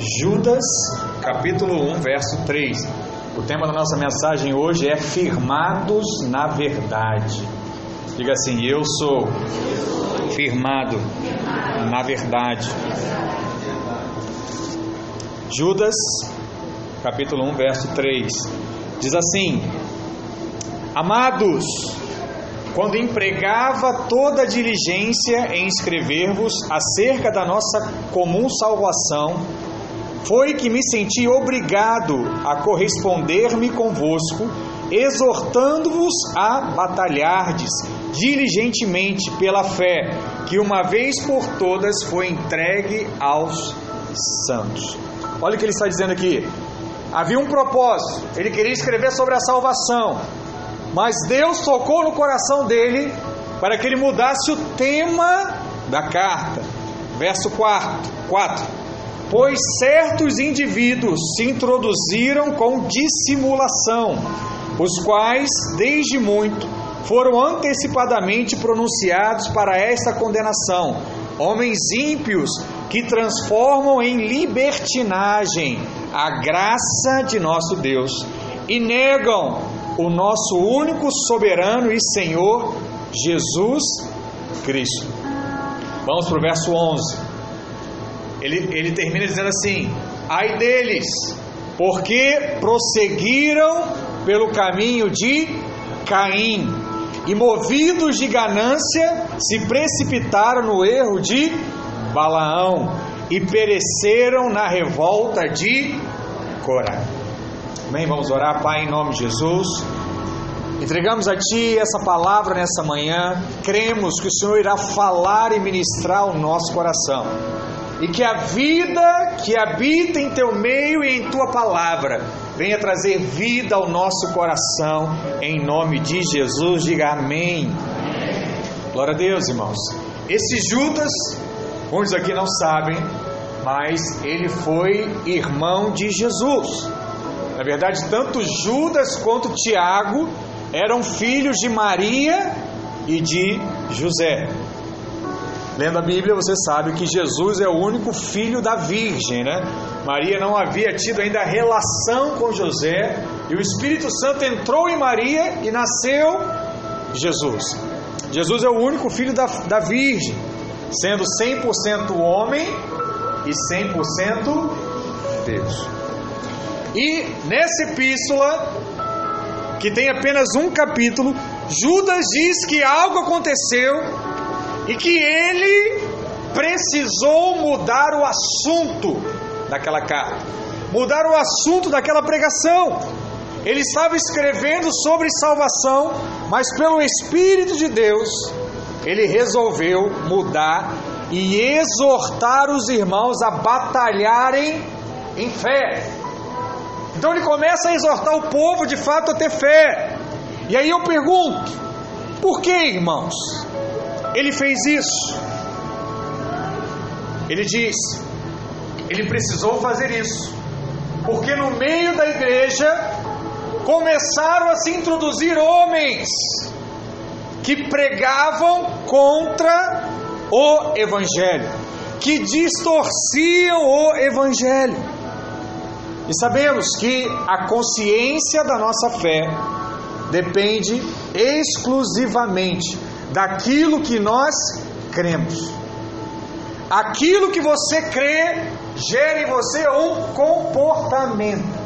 Judas, capítulo 1, verso 3. O tema da nossa mensagem hoje é Firmados na Verdade. Diga assim: Eu sou firmado na verdade. Judas, capítulo 1, verso 3. Diz assim: Amados, quando empregava toda diligência em escrever-vos acerca da nossa comum salvação, foi que me senti obrigado a corresponder-me convosco, exortando-vos a batalhardes diligentemente pela fé, que uma vez por todas foi entregue aos santos. Olha o que ele está dizendo aqui. Havia um propósito, ele queria escrever sobre a salvação, mas Deus tocou no coração dele para que ele mudasse o tema da carta. Verso 4. 4 pois certos indivíduos se introduziram com dissimulação, os quais, desde muito, foram antecipadamente pronunciados para esta condenação, homens ímpios que transformam em libertinagem a graça de nosso Deus e negam o nosso único soberano e Senhor Jesus Cristo. Vamos para o verso 11 ele, ele termina dizendo assim: ai deles, porque prosseguiram pelo caminho de Caim e, movidos de ganância, se precipitaram no erro de Balaão e pereceram na revolta de Corá. Amém? Vamos orar, Pai, em nome de Jesus. Entregamos a Ti essa palavra nessa manhã, cremos que o Senhor irá falar e ministrar o nosso coração e que a vida que habita em teu meio e em tua palavra venha trazer vida ao nosso coração, em nome de Jesus. Diga amém. Glória a Deus, irmãos. Esse Judas, muitos aqui não sabem, mas ele foi irmão de Jesus. Na verdade, tanto Judas quanto Tiago eram filhos de Maria e de José. Lendo a Bíblia, você sabe que Jesus é o único filho da Virgem, né? Maria não havia tido ainda relação com José, e o Espírito Santo entrou em Maria e nasceu Jesus. Jesus é o único filho da, da Virgem, sendo 100% homem e 100% Deus. E nessa epístola, que tem apenas um capítulo, Judas diz que algo aconteceu e que ele precisou mudar o assunto daquela carta, mudar o assunto daquela pregação. Ele estava escrevendo sobre salvação, mas pelo Espírito de Deus, ele resolveu mudar e exortar os irmãos a batalharem em fé. Então ele começa a exortar o povo de fato a ter fé. E aí eu pergunto: por que, irmãos? Ele fez isso. Ele diz: ele precisou fazer isso, porque no meio da igreja começaram a se introduzir homens que pregavam contra o Evangelho, que distorciam o Evangelho. E sabemos que a consciência da nossa fé depende exclusivamente daquilo que nós cremos. Aquilo que você crê gera em você um comportamento.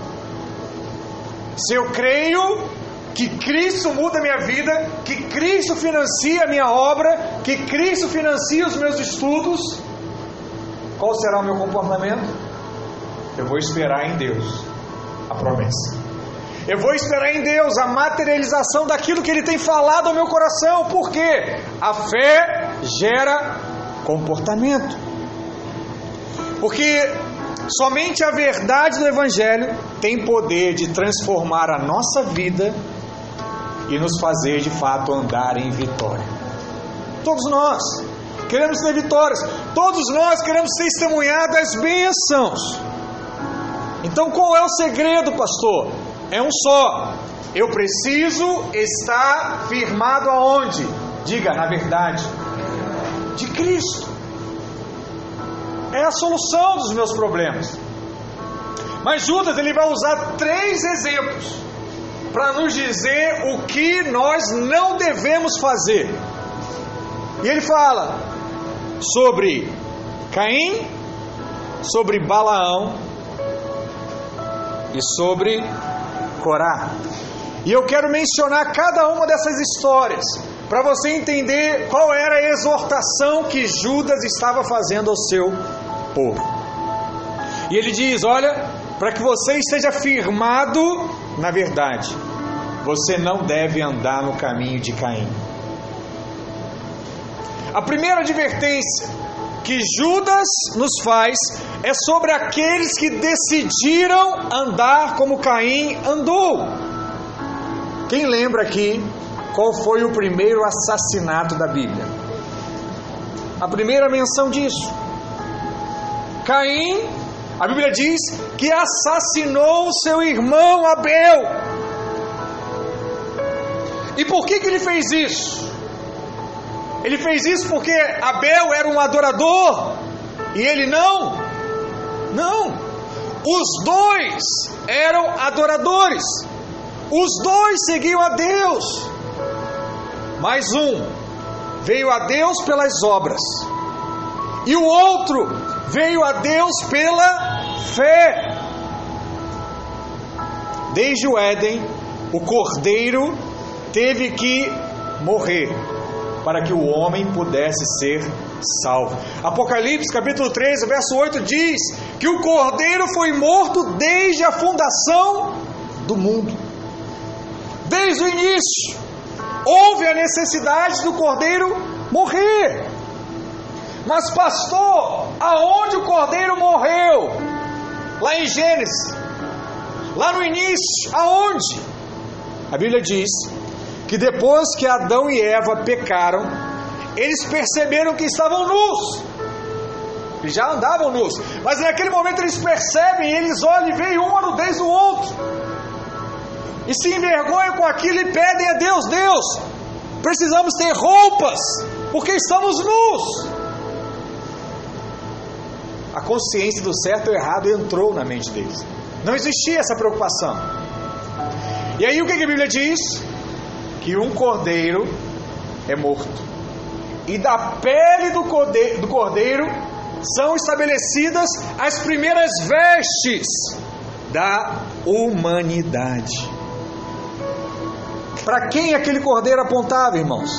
Se eu creio que Cristo muda a minha vida, que Cristo financia a minha obra, que Cristo financia os meus estudos, qual será o meu comportamento? Eu vou esperar em Deus a promessa. Eu vou esperar em Deus a materialização daquilo que Ele tem falado ao meu coração, porque a fé gera comportamento. Porque somente a verdade do Evangelho tem poder de transformar a nossa vida e nos fazer de fato andar em vitória. Todos nós queremos ter vitórias, todos nós queremos testemunhar das bênçãos. Então qual é o segredo, pastor? É um só. Eu preciso estar firmado aonde? Diga, na verdade, de Cristo. É a solução dos meus problemas. Mas Judas ele vai usar três exemplos para nos dizer o que nós não devemos fazer. E ele fala sobre Caim, sobre Balaão e sobre Corá. E eu quero mencionar cada uma dessas histórias para você entender qual era a exortação que Judas estava fazendo ao seu povo. E ele diz: Olha, para que você esteja firmado na verdade, você não deve andar no caminho de Caim. A primeira advertência que Judas nos faz é sobre aqueles que decidiram andar como Caim andou. Quem lembra aqui qual foi o primeiro assassinato da Bíblia? A primeira menção disso. Caim, a Bíblia diz que assassinou seu irmão Abel. E por que, que ele fez isso? Ele fez isso porque Abel era um adorador e ele não? Não. Os dois eram adoradores. Os dois seguiam a Deus. Mas um veio a Deus pelas obras, e o outro veio a Deus pela fé. Desde o Éden, o cordeiro teve que morrer para que o homem pudesse ser salvo. Apocalipse capítulo 13, verso 8 diz que o cordeiro foi morto desde a fundação do mundo. Desde o início, houve a necessidade do cordeiro morrer. Mas, pastor, aonde o cordeiro morreu? Lá em Gênesis, lá no início, aonde? A Bíblia diz que depois que Adão e Eva pecaram, eles perceberam que estavam nus. Eles já andavam nus, mas naquele momento eles percebem, eles olham e veem uma nudez do outro, e se envergonham com aquilo e pedem a Deus: Deus, precisamos ter roupas, porque estamos nus. A consciência do certo e errado entrou na mente deles. Não existia essa preocupação. E aí o que a Bíblia diz? Que um cordeiro é morto. E da pele do cordeiro, do cordeiro são estabelecidas as primeiras vestes da humanidade. Para quem aquele cordeiro apontava, irmãos?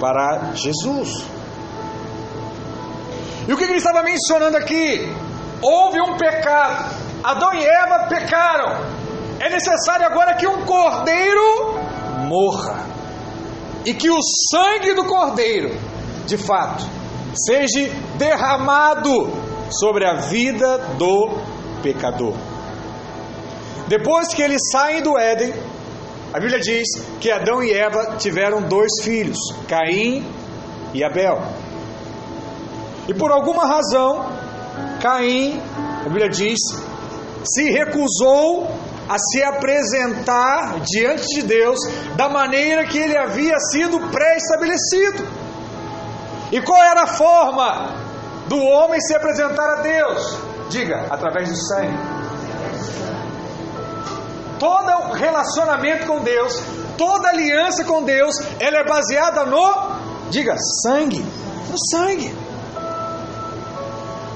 Para Jesus. E o que ele estava mencionando aqui? Houve um pecado. Adão e Eva pecaram. É necessário agora que um cordeiro morra e que o sangue do Cordeiro, de fato, seja derramado sobre a vida do pecador. Depois que eles saem do Éden, a Bíblia diz que Adão e Eva tiveram dois filhos, Caim e Abel. E por alguma razão, Caim, a Bíblia diz, se recusou a se apresentar diante de Deus da maneira que ele havia sido pré-estabelecido. E qual era a forma do homem se apresentar a Deus? Diga, através do sangue. Todo relacionamento com Deus, toda aliança com Deus, ela é baseada no, diga, sangue, no sangue.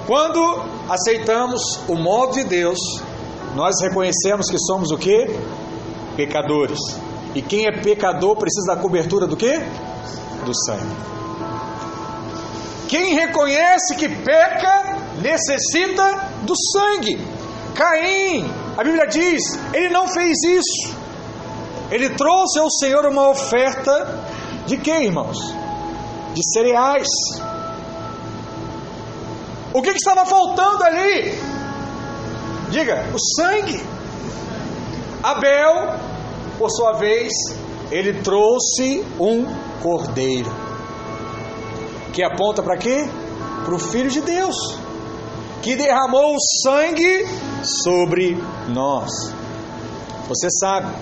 Quando aceitamos o modo de Deus, nós reconhecemos que somos o que? Pecadores. E quem é pecador precisa da cobertura do que? Do sangue. Quem reconhece que peca necessita do sangue. Caim, a Bíblia diz, ele não fez isso. Ele trouxe ao Senhor uma oferta de que, irmãos? De cereais. O que, que estava faltando ali? Diga, o sangue. Abel, por sua vez, ele trouxe um cordeiro. Que aponta para quê? Para o Filho de Deus, que derramou o sangue sobre nós. Você sabe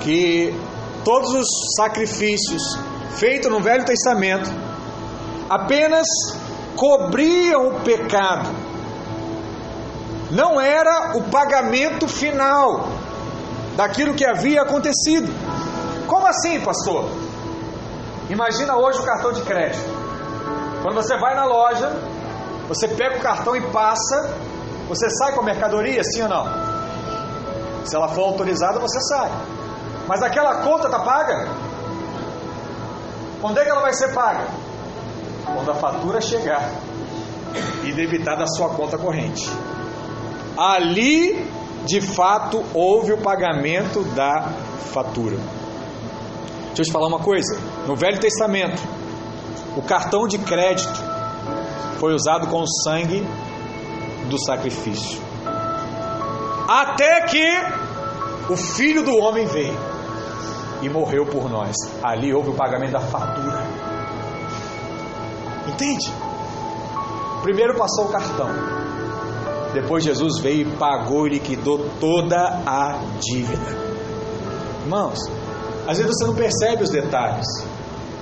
que todos os sacrifícios feitos no Velho Testamento apenas cobriam o pecado não era o pagamento final daquilo que havia acontecido. Como assim, pastor? Imagina hoje o cartão de crédito. Quando você vai na loja, você pega o cartão e passa, você sai com a mercadoria, sim ou não? Se ela for autorizada, você sai. Mas aquela conta está paga? Quando é que ela vai ser paga? Quando a fatura chegar e debitar da sua conta corrente. Ali, de fato, houve o pagamento da fatura. Deixa eu te falar uma coisa: no Velho Testamento, o cartão de crédito foi usado com o sangue do sacrifício. Até que o filho do homem veio e morreu por nós. Ali houve o pagamento da fatura. Entende? Primeiro passou o cartão. Depois Jesus veio e pagou e liquidou toda a dívida. Irmãos, às vezes você não percebe os detalhes,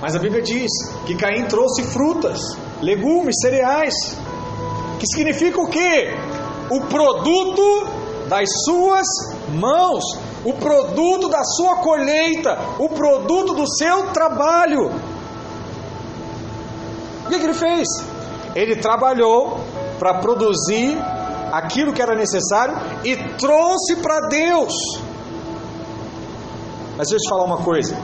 mas a Bíblia diz que Caim trouxe frutas, legumes, cereais, que significa o quê? O produto das suas mãos, o produto da sua colheita, o produto do seu trabalho. O que, que ele fez? Ele trabalhou para produzir aquilo que era necessário e trouxe para Deus. Mas deixa eu te falar uma coisa: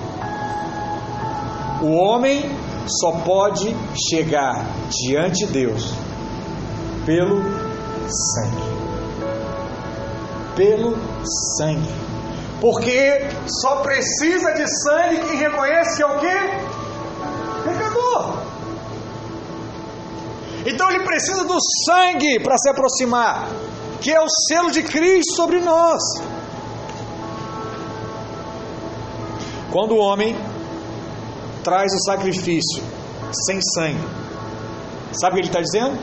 o homem só pode chegar diante de Deus pelo sangue. Pelo sangue. Porque só precisa de sangue quem reconhece que é o? Pecador. Então ele precisa do sangue para se aproximar, que é o selo de Cristo sobre nós. Quando o homem traz o sacrifício sem sangue, sabe o que ele está dizendo?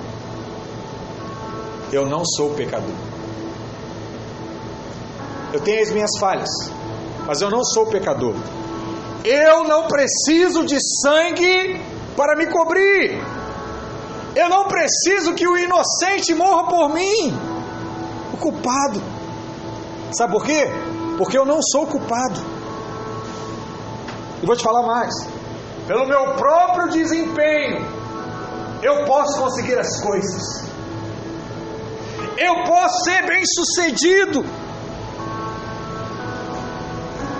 Eu não sou pecador. Eu tenho as minhas falhas, mas eu não sou pecador. Eu não preciso de sangue para me cobrir. Eu não preciso que o inocente morra por mim. O culpado. Sabe por quê? Porque eu não sou culpado. E vou te falar mais. Pelo meu próprio desempenho, eu posso conseguir as coisas. Eu posso ser bem sucedido.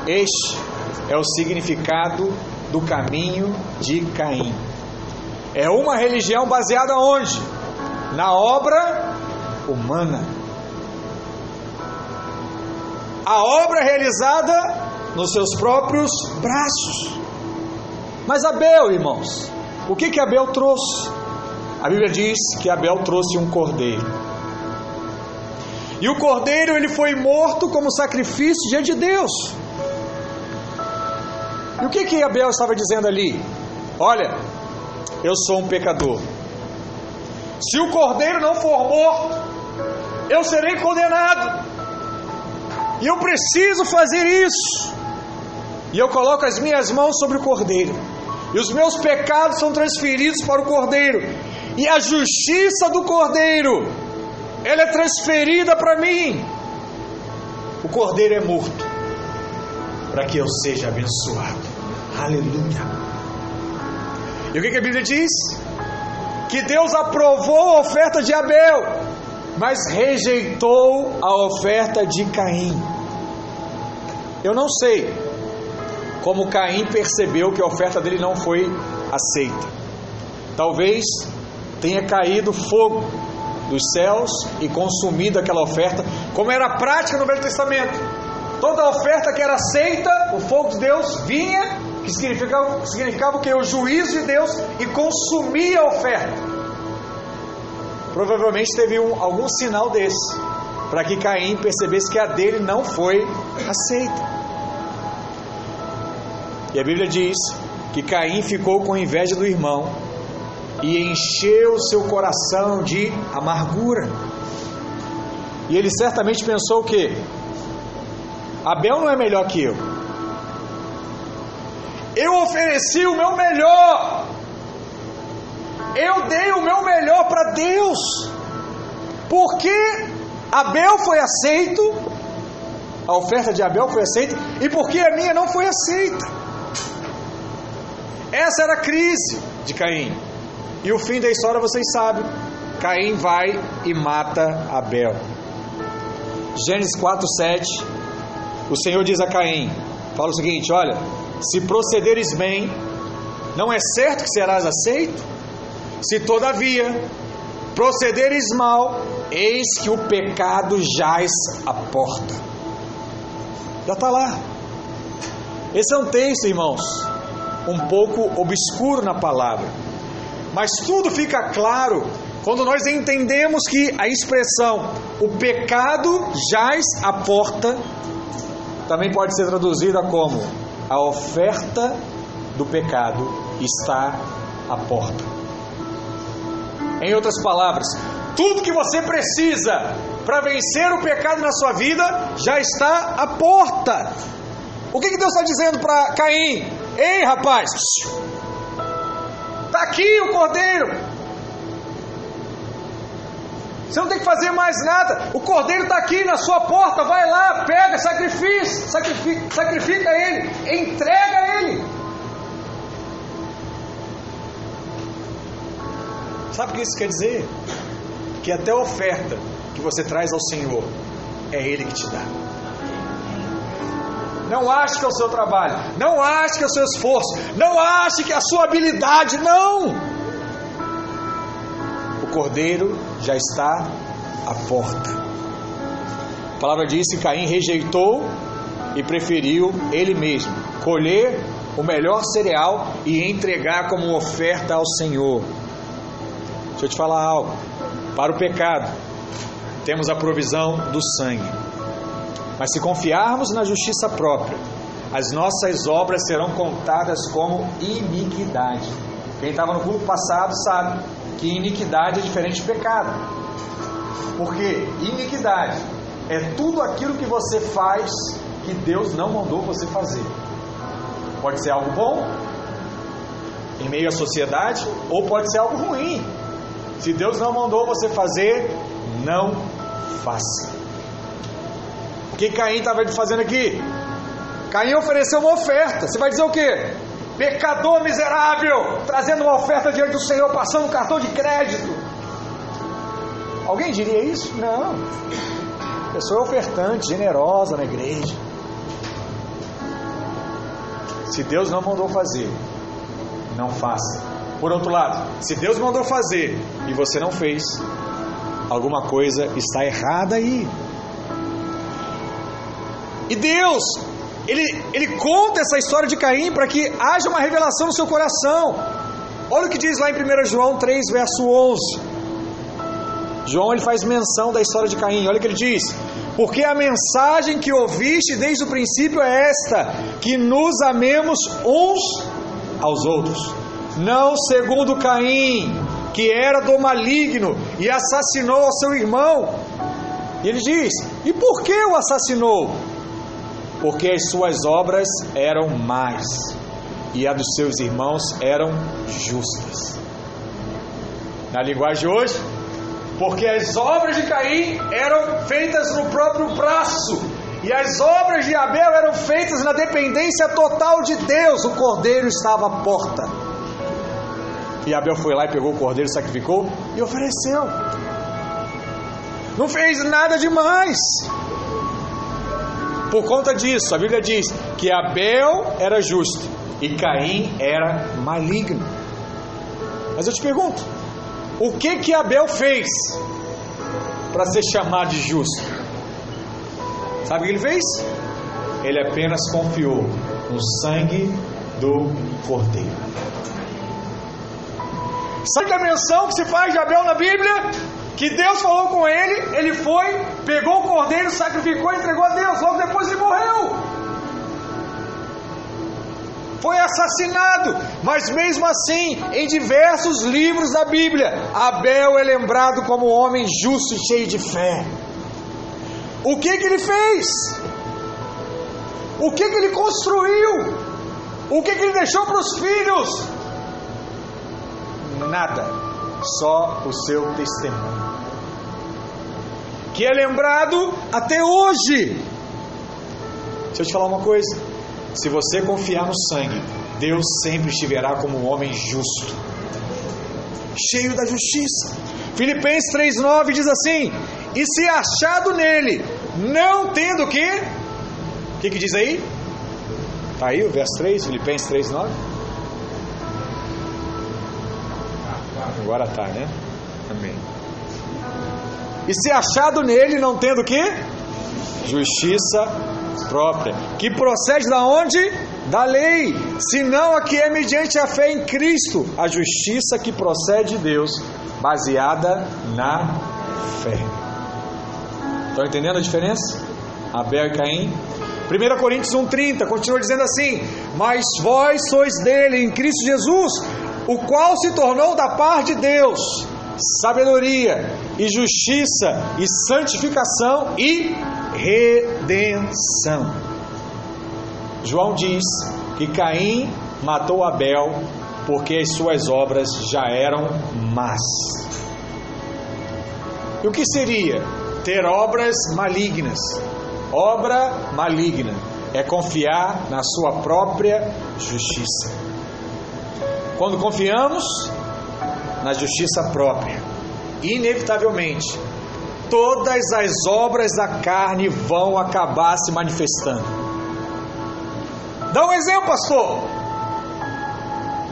Este é o significado do caminho de Caim. É uma religião baseada onde? Na obra humana. A obra realizada nos seus próprios braços. Mas Abel, irmãos, o que que Abel trouxe? A Bíblia diz que Abel trouxe um cordeiro. E o cordeiro ele foi morto como sacrifício diante de Deus. E o que que Abel estava dizendo ali? Olha, eu sou um pecador. Se o cordeiro não for morto, eu serei condenado. E eu preciso fazer isso. E eu coloco as minhas mãos sobre o cordeiro. E os meus pecados são transferidos para o cordeiro. E a justiça do cordeiro, ela é transferida para mim. O cordeiro é morto para que eu seja abençoado. Aleluia. E o que, que a Bíblia diz? Que Deus aprovou a oferta de Abel, mas rejeitou a oferta de Caim. Eu não sei como Caim percebeu que a oferta dele não foi aceita. Talvez tenha caído fogo dos céus e consumido aquela oferta, como era a prática no Velho Testamento. Toda oferta que era aceita, o fogo de Deus vinha que significava, significava que o juízo de Deus e consumia a oferta. Provavelmente teve um, algum sinal desse, para que Caim percebesse que a dele não foi aceita. E a Bíblia diz que Caim ficou com inveja do irmão e encheu seu coração de amargura. E ele certamente pensou que Abel não é melhor que eu. Eu ofereci o meu melhor. Eu dei o meu melhor para Deus. Por que Abel foi aceito, a oferta de Abel foi aceita, e por que a minha não foi aceita? Essa era a crise de Caim. E o fim da história vocês sabem. Caim vai e mata Abel. Gênesis 4, 7. O Senhor diz a Caim: fala o seguinte: olha, se procederes bem, não é certo que serás aceito? Se todavia procederes mal, eis que o pecado jaz à porta. Já está lá. Esse é um texto, irmãos, um pouco obscuro na palavra, mas tudo fica claro quando nós entendemos que a expressão o pecado jaz à porta também pode ser traduzida como a oferta do pecado está à porta. Em outras palavras, tudo que você precisa para vencer o pecado na sua vida já está à porta. O que, que Deus está dizendo para Caim? Ei, rapaz, está aqui o cordeiro. Você não tem que fazer mais nada. O cordeiro está aqui na sua porta. Vai lá, pega, sacrifica, sacrifica, sacrifica ele, entrega ele. Sabe o que isso quer dizer? Que até a oferta que você traz ao Senhor é Ele que te dá. Não ache que é o seu trabalho, não ache que é o seu esforço, não ache que é a sua habilidade, não. Cordeiro já está à porta. A palavra diz que Caim rejeitou e preferiu ele mesmo colher o melhor cereal e entregar como oferta ao Senhor. Deixa eu te falar algo. Para o pecado, temos a provisão do sangue. Mas se confiarmos na justiça própria, as nossas obras serão contadas como iniquidade. Quem estava no culto passado sabe que iniquidade é diferente de pecado. Porque iniquidade é tudo aquilo que você faz que Deus não mandou você fazer. Pode ser algo bom em meio à sociedade, ou pode ser algo ruim se Deus não mandou você fazer, não faça. O que Caim estava fazendo aqui? Caim ofereceu uma oferta. Você vai dizer o quê? Pecador miserável, trazendo uma oferta diante do Senhor, passando um cartão de crédito. Alguém diria isso? Não. Pessoa ofertante, generosa na igreja. Se Deus não mandou fazer, não faça. Por outro lado, se Deus mandou fazer e você não fez, alguma coisa está errada aí. E Deus, ele, ele conta essa história de Caim para que haja uma revelação no seu coração. Olha o que diz lá em 1 João 3, verso 11. João ele faz menção da história de Caim. Olha o que ele diz: Porque a mensagem que ouviste desde o princípio é esta: que nos amemos uns aos outros não segundo Caim, que era do maligno e assassinou ao seu irmão. E ele diz: E por que o assassinou? Porque as suas obras eram más e a dos seus irmãos eram justas. Na linguagem de hoje, porque as obras de Caim eram feitas no próprio braço e as obras de Abel eram feitas na dependência total de Deus. O cordeiro estava à porta. E Abel foi lá e pegou o cordeiro, sacrificou e ofereceu. Não fez nada demais. Por conta disso, a Bíblia diz que Abel era justo e Caim era maligno. Mas eu te pergunto, o que que Abel fez para ser chamado de justo? Sabe o que ele fez? Ele apenas confiou no sangue do cordeiro. Sabe a menção que se faz de Abel na Bíblia? Que Deus falou com ele, ele foi, pegou o cordeiro, sacrificou e entregou a Deus. Logo depois ele morreu. Foi assassinado, mas mesmo assim, em diversos livros da Bíblia, Abel é lembrado como um homem justo e cheio de fé. O que que ele fez? O que que ele construiu? O que que ele deixou para os filhos? nada, só o seu testemunho. Que é lembrado até hoje. Deixa eu te falar uma coisa: se você confiar no sangue, Deus sempre estiverá como um homem justo, cheio da justiça. Filipenses 3,9 diz assim: E se achado nele, não tendo que? O que, que diz aí? Está aí o verso 3, Filipenses 3,9. Agora tá, né? Amém. E se achado nele, não tendo que? Justiça própria. Que procede da onde? Da lei. Senão a que é mediante a fé em Cristo. A justiça que procede de Deus, baseada na fé. Estão entendendo a diferença? Abel e Caim. 1 Coríntios 1,30 continua dizendo assim: Mas vós sois dele, em Cristo Jesus, o qual se tornou da parte de Deus sabedoria e justiça e santificação e redenção. João diz que Caim matou Abel porque as suas obras já eram más. E o que seria ter obras malignas? Obra maligna é confiar na sua própria justiça. Quando confiamos na justiça própria, inevitavelmente, todas as obras da carne vão acabar se manifestando. Dá um exemplo, pastor.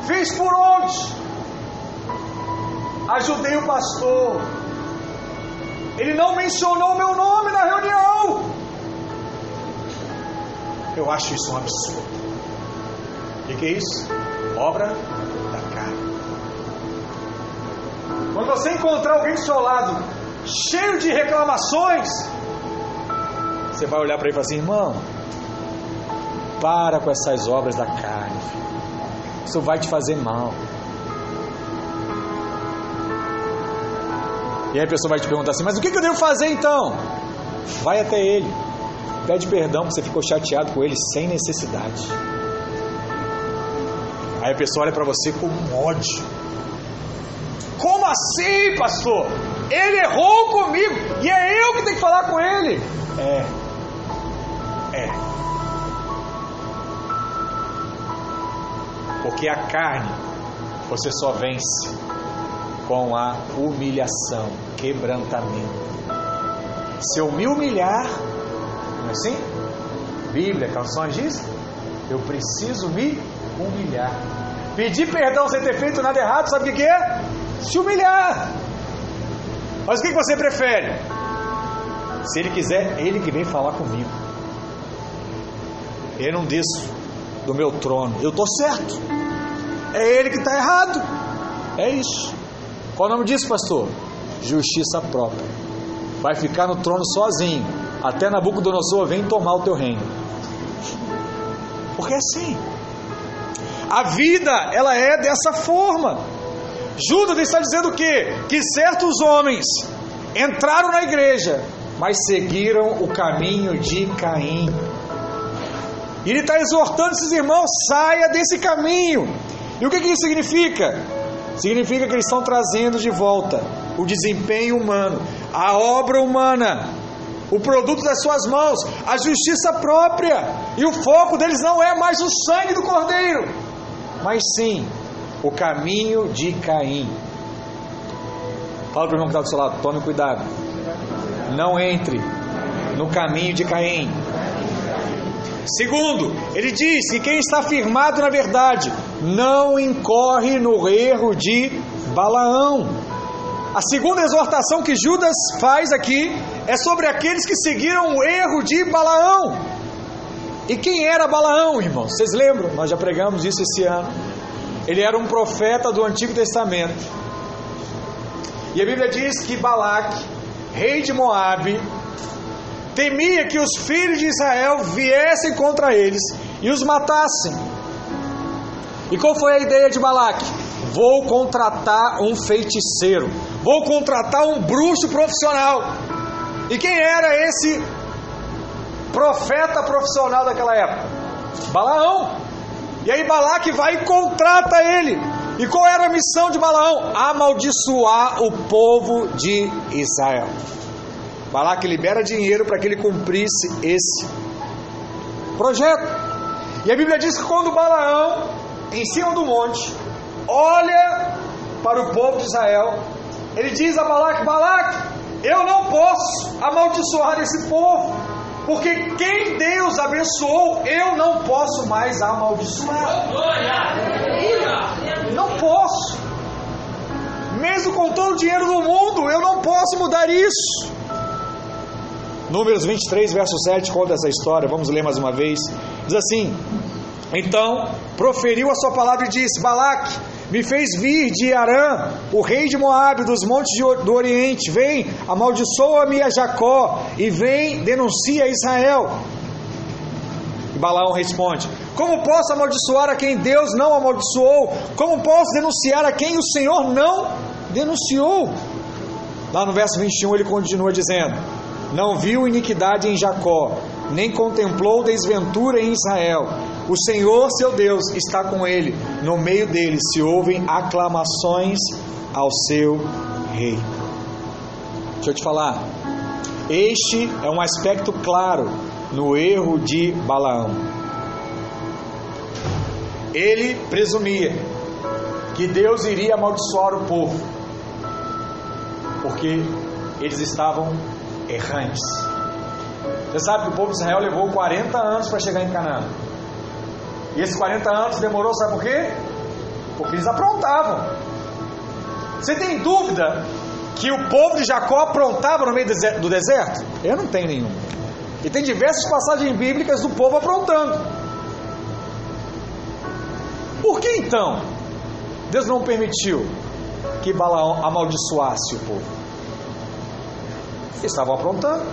Fiz por onde? Ajudei o pastor. Ele não mencionou meu nome na reunião. Eu acho isso um absurdo. O que, é isso? Obra Quando você encontrar alguém do seu lado cheio de reclamações, você vai olhar para ele e falar assim: irmão, para com essas obras da carne, isso vai te fazer mal. E aí a pessoa vai te perguntar assim: mas o que eu devo fazer então? Vai até ele, pede perdão porque você ficou chateado com ele sem necessidade. Aí a pessoa olha para você com ódio. Como assim, pastor? Ele errou comigo e é eu que tenho que falar com ele. É. É. Porque a carne você só vence com a humilhação, quebrantamento. Se eu me humilhar, não é assim? Bíblia, canções diz, eu preciso me humilhar. Pedir perdão sem ter feito nada errado, sabe o que é? Se humilhar. Mas o que você prefere? Se ele quiser, ele que vem falar comigo. Eu não desço do meu trono. Eu estou certo. É ele que está errado. É isso. Qual o nome disso, pastor? Justiça própria. Vai ficar no trono sozinho. Até Nabucodonosor vem tomar o teu reino. Porque é assim. A vida, ela é dessa forma. Judas está dizendo o quê? Que certos homens entraram na igreja, mas seguiram o caminho de Caim. Ele está exortando esses irmãos, saia desse caminho. E o que, que isso significa? Significa que eles estão trazendo de volta o desempenho humano, a obra humana, o produto das suas mãos, a justiça própria. E o foco deles não é mais o sangue do cordeiro, mas sim o caminho de Caim. Fala para o irmão que está do seu lado, tome cuidado. Não entre no caminho de Caim. Segundo, ele diz que quem está firmado na verdade não incorre no erro de Balaão. A segunda exortação que Judas faz aqui é sobre aqueles que seguiram o erro de Balaão. E quem era Balaão, irmãos? Vocês lembram? Nós já pregamos isso esse ano. Ele era um profeta do Antigo Testamento. E a Bíblia diz que Balaque, rei de Moabe, temia que os filhos de Israel viessem contra eles e os matassem. E qual foi a ideia de Balaque? Vou contratar um feiticeiro, vou contratar um bruxo profissional. E quem era esse profeta profissional daquela época? Balaão. E aí Balaque vai e contrata ele. E qual era a missão de Balaão? Amaldiçoar o povo de Israel. Balaque libera dinheiro para que ele cumprisse esse projeto. E a Bíblia diz que quando Balaão, em cima do monte, olha para o povo de Israel, ele diz a Balaque: Balaque, eu não posso amaldiçoar esse povo, porque quem Deus abençoou, eu não posso mais amaldiçoar. Não posso. Mesmo com todo o dinheiro do mundo, eu não posso mudar isso. Números 23, verso 7 conta essa história, vamos ler mais uma vez. Diz assim: Então proferiu a sua palavra e disse: Balaque, me fez vir de Arã, o rei de Moabe, dos montes do Oriente. Vem, amaldiçoa-me a Jacó, e vem, denuncia Israel. E Balaão responde: Como posso amaldiçoar a quem Deus não amaldiçoou? Como posso denunciar a quem o Senhor não denunciou? Lá no verso 21 ele continua dizendo: Não viu iniquidade em Jacó, nem contemplou desventura em Israel. O Senhor, seu Deus, está com ele. No meio dele se ouvem aclamações ao seu rei. Deixa eu te falar. Este é um aspecto claro no erro de Balaão. Ele presumia que Deus iria amaldiçoar o povo, porque eles estavam errantes. Você sabe que o povo de Israel levou 40 anos para chegar em Canaã. E esses 40 anos demorou, sabe por quê? Porque eles aprontavam. Você tem dúvida que o povo de Jacó aprontava no meio do deserto? Eu não tenho nenhum. E tem diversas passagens bíblicas do povo aprontando. Por que então Deus não permitiu que Balaão amaldiçoasse o povo? Eles estavam aprontando.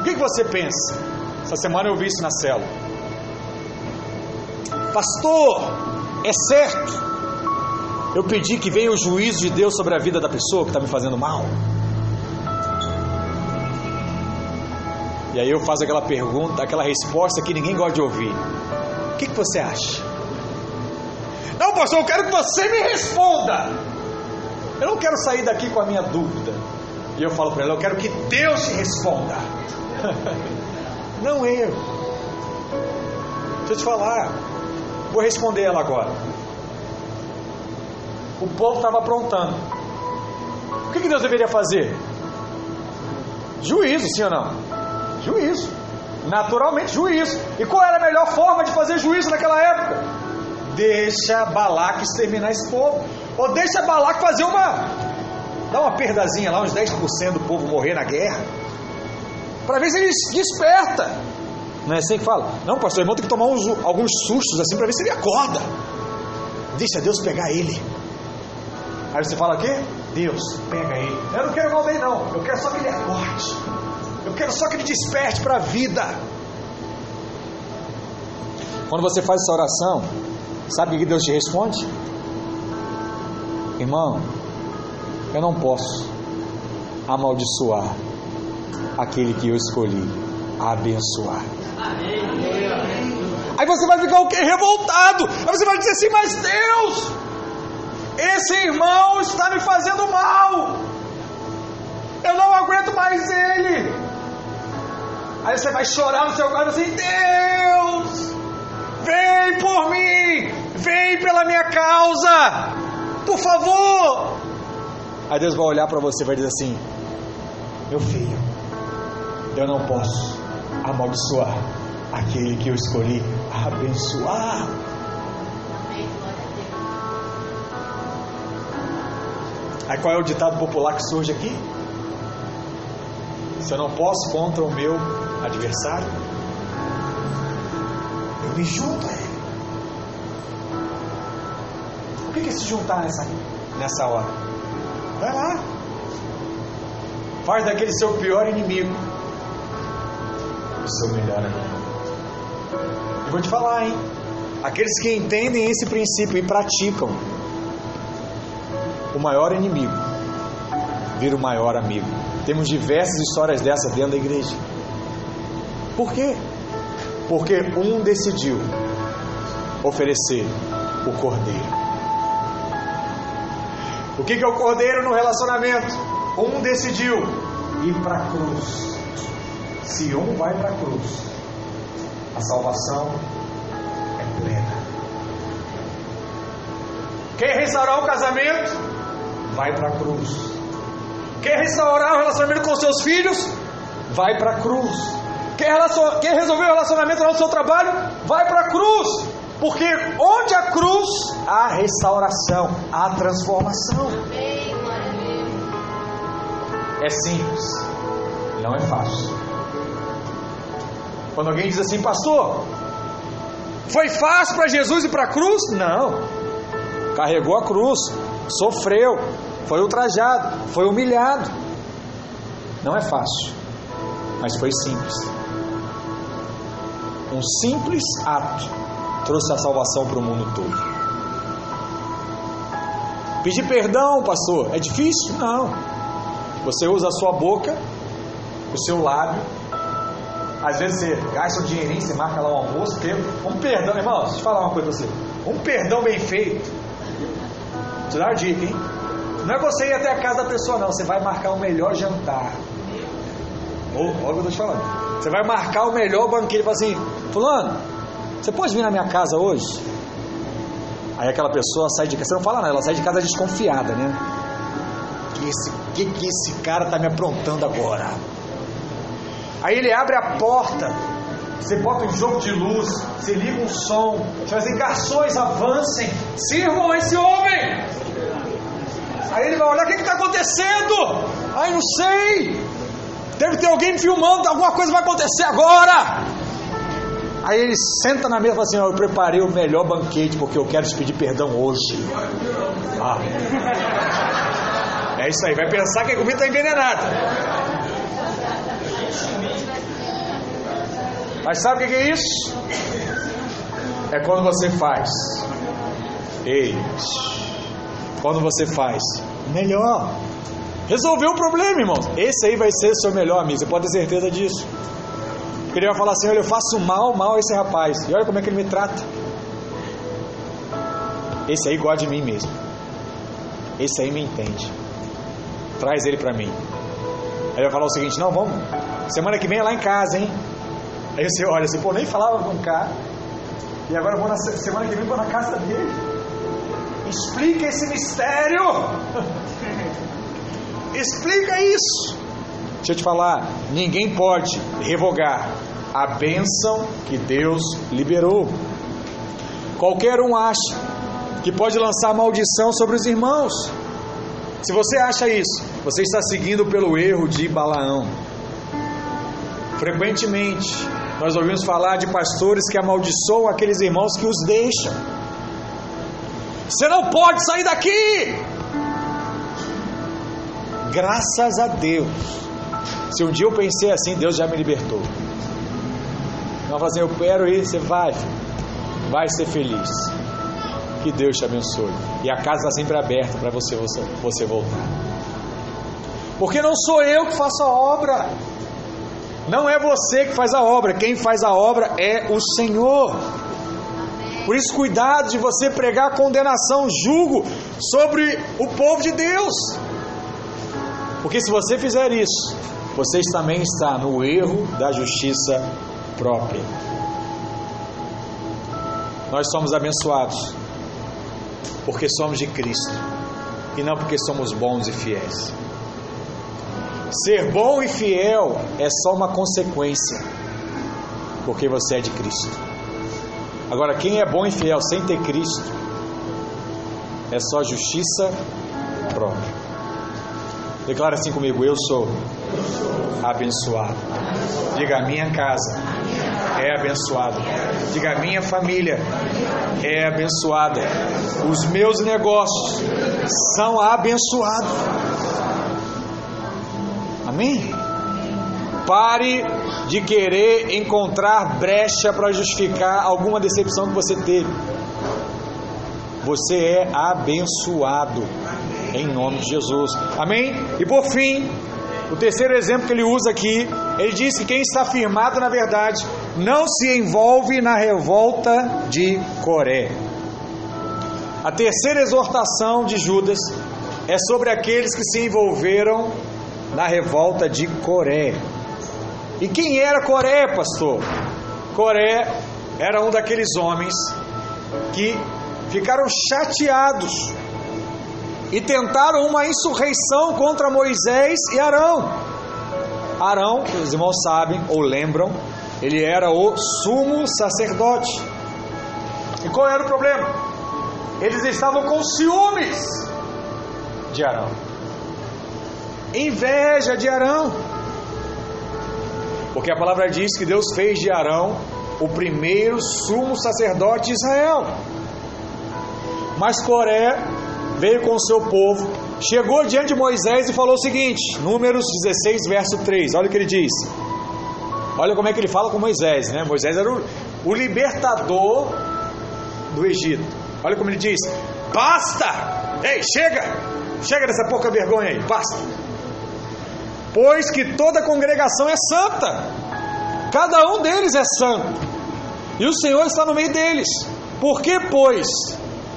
O que, que você pensa? Essa semana eu vi isso na célula. Pastor, é certo. Eu pedi que venha o juízo de Deus sobre a vida da pessoa que está me fazendo mal. E aí eu faço aquela pergunta, aquela resposta que ninguém gosta de ouvir. O que, que você acha? Não, pastor, eu quero que você me responda. Eu não quero sair daqui com a minha dúvida. E eu falo para ela, eu quero que Deus te responda. não eu. Deixa eu te falar. Vou responder ela agora. O povo estava aprontando. O que, que Deus deveria fazer? Juízo, sim ou não? Juízo. Naturalmente, juízo. E qual era a melhor forma de fazer juízo naquela época? Deixa Balaque exterminar esse povo. Ou deixa Balaque fazer uma. Dá uma perdazinha lá, uns 10% do povo morrer na guerra. Para ver se ele desperta. Não é assim que fala? Não, pastor, irmão tem que tomar uns, alguns sustos assim para ver se ele acorda. Deixa Deus pegar ele. Aí você fala o quê? Deus, pega ele. Eu não quero mal dele, não. Eu quero só que ele acorde. Eu quero só que ele desperte para a vida. Quando você faz essa oração, sabe o que Deus te responde? Irmão, eu não posso amaldiçoar aquele que eu escolhi abençoar. Aí você vai ficar o quê? Revoltado. Aí você vai dizer assim, mas Deus, esse irmão está me fazendo mal. Eu não aguento mais ele. Aí você vai chorar no seu quarto assim: Deus, vem por mim, vem pela minha causa, por favor. Aí Deus vai olhar para você e vai dizer assim: Meu filho, eu não posso amaldiçoar aquele que eu escolhi abençoar. Aí qual é o ditado popular que surge aqui? Se eu não posso contra o meu adversário, eu me junto a ele. O que é se juntar nessa, nessa hora? Vai lá. Faz daquele seu pior inimigo o seu melhor amigo. Eu vou te falar, hein? Aqueles que entendem esse princípio e praticam, o maior inimigo vira o maior amigo. Temos diversas histórias dessa dentro da igreja. Por quê? Porque um decidiu oferecer o cordeiro. O que é o cordeiro no relacionamento? um decidiu ir para a cruz. Se um vai para a cruz, a salvação é plena. Quer restaurar o casamento? Vai para a cruz. Quer restaurar o relacionamento com seus filhos? Vai para a cruz. Quer, quer resolver o relacionamento no seu trabalho? Vai para a cruz. Porque onde a cruz, há restauração, há transformação. É simples, não é fácil. Quando alguém diz assim, pastor, foi fácil para Jesus ir para a cruz? Não. Carregou a cruz, sofreu, foi ultrajado, foi humilhado. Não é fácil, mas foi simples. Um simples ato trouxe a salvação para o mundo todo. Pedir perdão, pastor, é difícil? Não. Você usa a sua boca, o seu lábio. Às vezes você gasta o dinheirinho, você marca lá um almoço, um perdão, irmão, deixa eu falar uma coisa para você. Um perdão bem feito. Te dá uma dica, hein? Não é você ir até a casa da pessoa, não. Você vai marcar o melhor jantar. Olha o que eu estou te falando. Você vai marcar o melhor banquete. Fala assim, fulano, você pode vir na minha casa hoje? Aí aquela pessoa sai de casa, você não fala nada, ela sai de casa desconfiada, né? Que esse, que, que esse cara tá me aprontando agora? Aí ele abre a porta, você bota um jogo de luz, você liga um som, você vai dizer, garçons, avancem, sirvam esse homem. Aí ele vai olhar, o que está acontecendo? Ai, não sei. Deve ter alguém filmando, alguma coisa vai acontecer agora. Aí ele senta na mesa e fala assim: Eu preparei o melhor banquete porque eu quero te pedir perdão hoje. Ah. É isso aí, vai pensar que a comida está envenenada. Mas sabe o que é isso? É quando você faz. Ei, quando você faz, melhor. Resolveu o problema, irmãos. Esse aí vai ser o seu melhor amigo, você pode ter certeza disso. Porque ele vai falar assim: olha, eu faço mal, mal a esse rapaz. E olha como é que ele me trata. Esse aí gosta de mim mesmo. Esse aí me entende. Traz ele para mim. Aí ele vai falar o seguinte: não, vamos. Semana que vem é lá em casa, hein? Aí você olha assim, pô, nem falava com o cara. E agora eu vou na semana que vem vou na casa dele. Explica esse mistério. Explica isso. Deixa eu te falar, ninguém pode revogar a bênção que Deus liberou. Qualquer um acha que pode lançar maldição sobre os irmãos. Se você acha isso, você está seguindo pelo erro de Balaão. Frequentemente, nós ouvimos falar de pastores que amaldiçoam aqueles irmãos que os deixam. Você não pode sair daqui! Graças a Deus, se um dia eu pensei assim, Deus já me libertou. Não assim, eu quero ir, você vai, vai ser feliz. Que Deus te abençoe. E a casa está sempre aberta para você, você, você voltar. Porque não sou eu que faço a obra. Não é você que faz a obra. Quem faz a obra é o Senhor. Por isso, cuidado de você pregar condenação, julgo sobre o povo de Deus. Porque se você fizer isso, você também está no erro da justiça própria. Nós somos abençoados porque somos de Cristo e não porque somos bons e fiéis. Ser bom e fiel é só uma consequência, porque você é de Cristo. Agora, quem é bom e fiel sem ter Cristo é só justiça própria. Declara assim comigo: Eu sou abençoado. Diga: minha casa é abençoada. Diga: minha família é abençoada. Os meus negócios são abençoados. Amém? Pare de querer encontrar brecha para justificar alguma decepção que você teve. Você é abençoado em nome de Jesus. Amém? E por fim, o terceiro exemplo que ele usa aqui, ele diz que quem está firmado na verdade não se envolve na revolta de Coré. A terceira exortação de Judas é sobre aqueles que se envolveram na revolta de Coré. E quem era Coré, pastor? Coré era um daqueles homens que ficaram chateados e tentaram uma insurreição contra Moisés e Arão. Arão, os irmãos sabem ou lembram, ele era o sumo sacerdote. E qual era o problema? Eles estavam com ciúmes de Arão, inveja de Arão, porque a palavra diz que Deus fez de Arão o primeiro sumo sacerdote de Israel. Mas Coré veio com o seu povo, chegou diante de Moisés e falou o seguinte: Números 16, verso 3, olha o que ele diz. Olha como é que ele fala com Moisés, né? Moisés era o, o libertador do Egito. Olha como ele diz: Basta! Ei, chega! Chega dessa pouca vergonha aí, basta! Pois que toda congregação é santa, cada um deles é santo, e o Senhor está no meio deles. Por que, pois,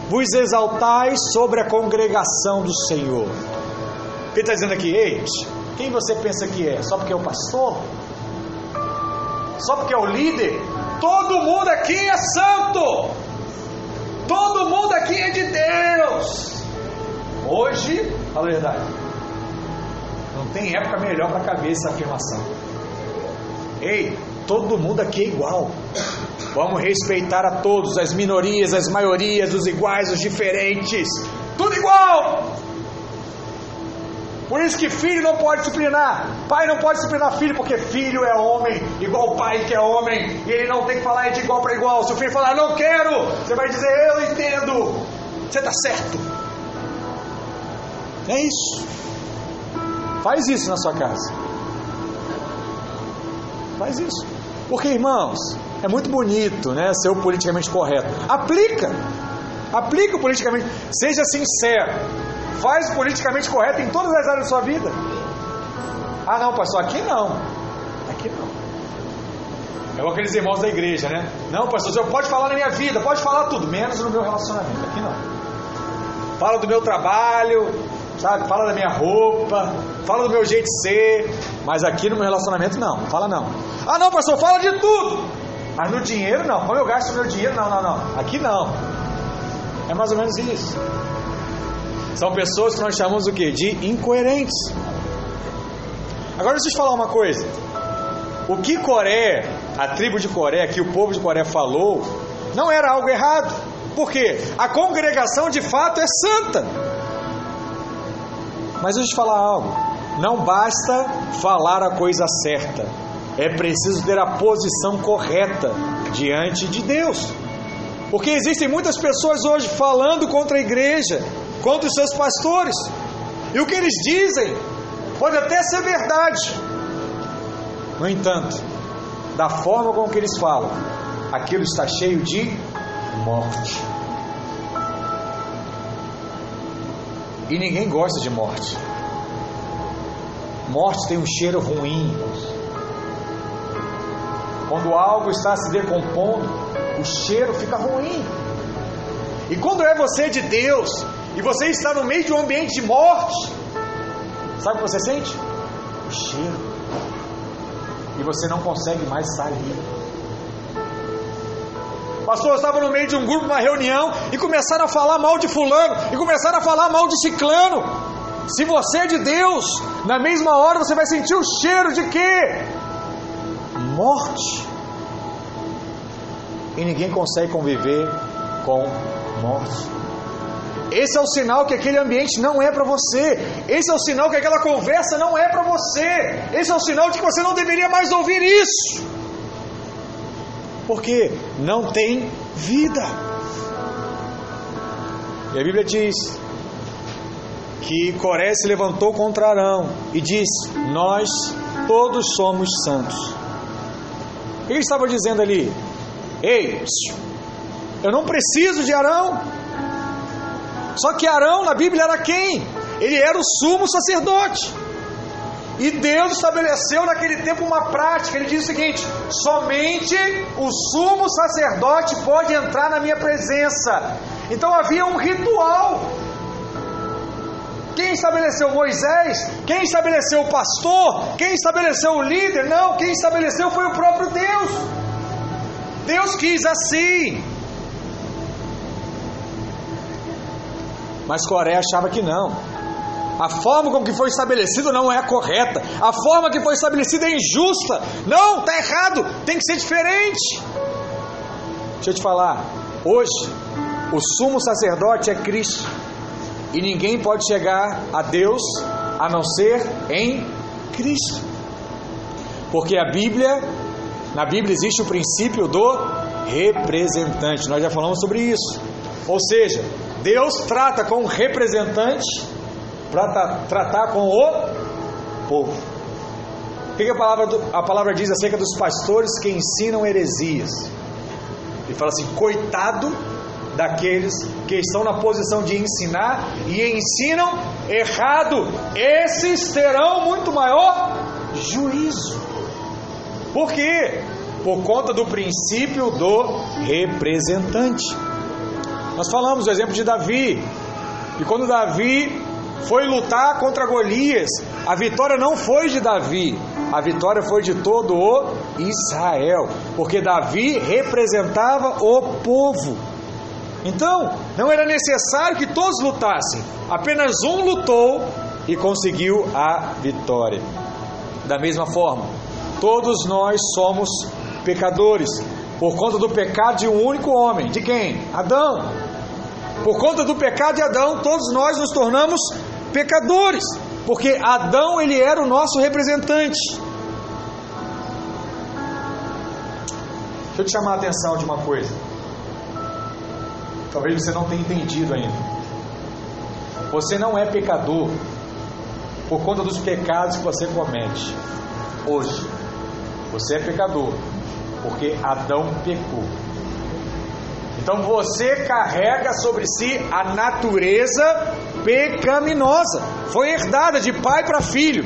vos exaltais sobre a congregação do Senhor? Ele está dizendo aqui, ei, quem você pensa que é? Só porque é o pastor? Só porque é o líder? Todo mundo aqui é santo! Todo mundo aqui é de Deus! Hoje, fala a verdade, não tem época melhor para caber essa afirmação. Ei, todo mundo aqui é igual. Vamos respeitar a todos, as minorias, as maiorias, os iguais, os diferentes. Tudo igual! Por isso que filho não pode disciplinar, pai não pode disciplinar filho, porque filho é homem, igual o pai que é homem, e ele não tem que falar de igual para igual. Se o filho falar, não quero, você vai dizer, eu entendo, você está certo. É isso. Faz isso na sua casa. Faz isso. Porque, irmãos, é muito bonito, né? Ser o politicamente correto. Aplica. Aplica o politicamente. Seja sincero. Faz o politicamente correto em todas as áreas da sua vida. Ah, não, pastor, aqui não. Aqui não. É igual aqueles irmãos da igreja, né? Não, pastor, você pode falar na minha vida, pode falar tudo, menos no meu relacionamento. Aqui não. Fala do meu trabalho, sabe? Fala da minha roupa, fala do meu jeito de ser, mas aqui no meu relacionamento não, fala não. Ah, não, pastor, fala de tudo, mas no dinheiro não. Como eu gasto meu dinheiro? Não, não, não. Aqui não. É mais ou menos isso. São pessoas que nós chamamos o quê? De incoerentes. Agora deixa eu te falar uma coisa. O que Coré, a tribo de Coré, que o povo de Coré falou, não era algo errado. Por quê? A congregação de fato é santa. Mas deixa eu te falar algo. Não basta falar a coisa certa. É preciso ter a posição correta diante de Deus. Porque existem muitas pessoas hoje falando contra a igreja, contra os seus pastores. E o que eles dizem pode até ser verdade. No entanto, da forma com que eles falam, aquilo está cheio de morte. E ninguém gosta de morte. Morte tem um cheiro ruim. Quando algo está se decompondo, o cheiro fica ruim. E quando é você de Deus e você está no meio de um ambiente de morte, sabe o que você sente? O cheiro. E você não consegue mais sair. Pastor, eu estava no meio de um grupo, uma reunião, e começaram a falar mal de fulano, e começaram a falar mal de ciclano. Se você é de Deus, na mesma hora você vai sentir o cheiro de quê? Morte. E ninguém consegue conviver com morte. Esse é o sinal que aquele ambiente não é para você. Esse é o sinal que aquela conversa não é para você. Esse é o sinal de que você não deveria mais ouvir isso. Porque não tem vida. E a Bíblia diz que Coré se levantou contra Arão e disse: Nós todos somos santos. Ele estava dizendo ali? Ei, eu não preciso de Arão. Só que Arão na Bíblia era quem? Ele era o sumo sacerdote. E Deus estabeleceu naquele tempo uma prática. Ele diz o seguinte: somente o sumo sacerdote pode entrar na minha presença. Então havia um ritual. Quem estabeleceu Moisés? Quem estabeleceu o pastor? Quem estabeleceu o líder? Não, quem estabeleceu foi o próprio Deus. Deus quis assim. Mas Coré achava que não. A forma como que foi estabelecido não é a correta. A forma que foi estabelecida é injusta. Não, está errado. Tem que ser diferente. Deixa eu te falar. Hoje, o sumo sacerdote é Cristo. E ninguém pode chegar a Deus a não ser em Cristo. Porque a Bíblia, na Bíblia existe o princípio do representante. Nós já falamos sobre isso. Ou seja, Deus trata com o representante para tratar com o povo. O que a palavra, a palavra diz acerca dos pastores que ensinam heresias? Ele fala assim: coitado daqueles que estão na posição de ensinar e ensinam errado, esses terão muito maior juízo. Por quê? Por conta do princípio do representante. Nós falamos o exemplo de Davi. E quando Davi foi lutar contra Golias, a vitória não foi de Davi, a vitória foi de todo o Israel, porque Davi representava o povo. Então, não era necessário que todos lutassem, apenas um lutou e conseguiu a vitória. Da mesma forma, todos nós somos pecadores, por conta do pecado de um único homem. De quem? Adão. Por conta do pecado de Adão, todos nós nos tornamos pecadores, porque Adão ele era o nosso representante. Deixa eu te chamar a atenção de uma coisa. Talvez você não tenha entendido ainda. Você não é pecador por conta dos pecados que você comete hoje. Você é pecador porque Adão pecou. Então você carrega sobre si a natureza pecaminosa. Foi herdada de pai para filho.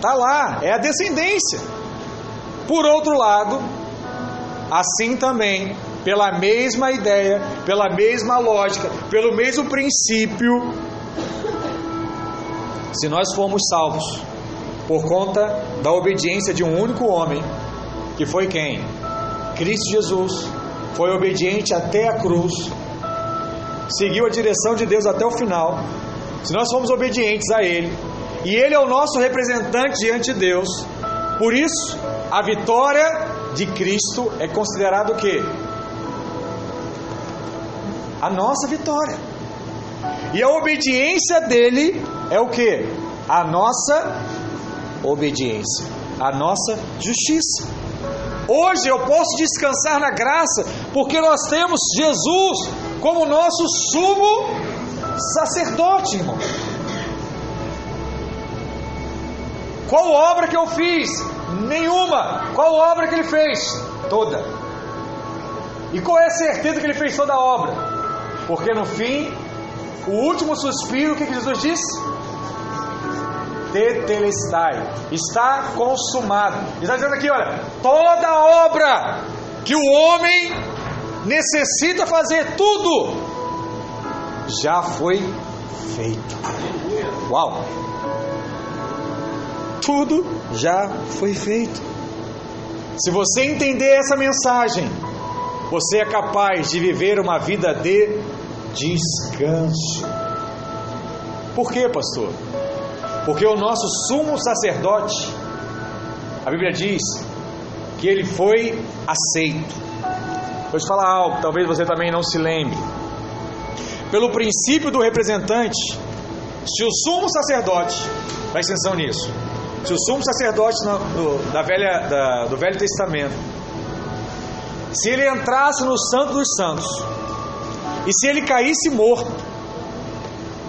Tá lá, é a descendência. Por outro lado, assim também, pela mesma ideia, pela mesma lógica, pelo mesmo princípio, se nós formos salvos por conta da obediência de um único homem, que foi quem? Cristo Jesus, foi obediente até a cruz, seguiu a direção de Deus até o final. Se nós formos obedientes a Ele, e Ele é o nosso representante diante de Deus, por isso a vitória de Cristo é considerado o quê? A nossa vitória. E a obediência dele é o que? A nossa obediência, a nossa justiça. Hoje eu posso descansar na graça, porque nós temos Jesus como nosso sumo sacerdote, irmão. Qual obra que eu fiz? Nenhuma. Qual obra que ele fez? Toda. E qual é a certeza que ele fez toda a obra? Porque no fim, o último suspiro, o que Jesus disse? tetelestai, está consumado. Está dizendo aqui, olha, toda obra que o homem necessita fazer, tudo já foi feito. Uau! Tudo já foi feito. Se você entender essa mensagem, você é capaz de viver uma vida de descanso. Por quê, pastor? Porque o nosso sumo sacerdote, a Bíblia diz que ele foi aceito. Vou te falar algo, talvez você também não se lembre. Pelo princípio do representante, se o sumo sacerdote, presta atenção nisso, se o sumo sacerdote do, da velha, da, do Velho Testamento, se ele entrasse no Santo dos Santos, e se ele caísse morto,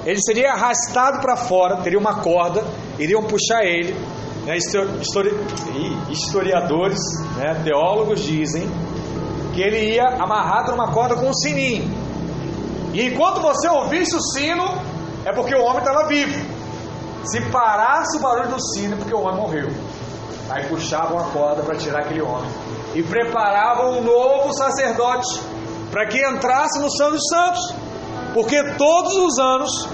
ele seria arrastado para fora, teria uma corda, iriam puxar ele. Né, histori, historiadores, né, teólogos dizem que ele ia amarrado numa corda com um sininho. E enquanto você ouvisse o sino, é porque o homem estava vivo. Se parasse o barulho do sino, é porque o homem morreu. Aí puxavam a corda para tirar aquele homem. E preparavam um novo sacerdote para que entrasse no Santo dos Santos. Porque todos os anos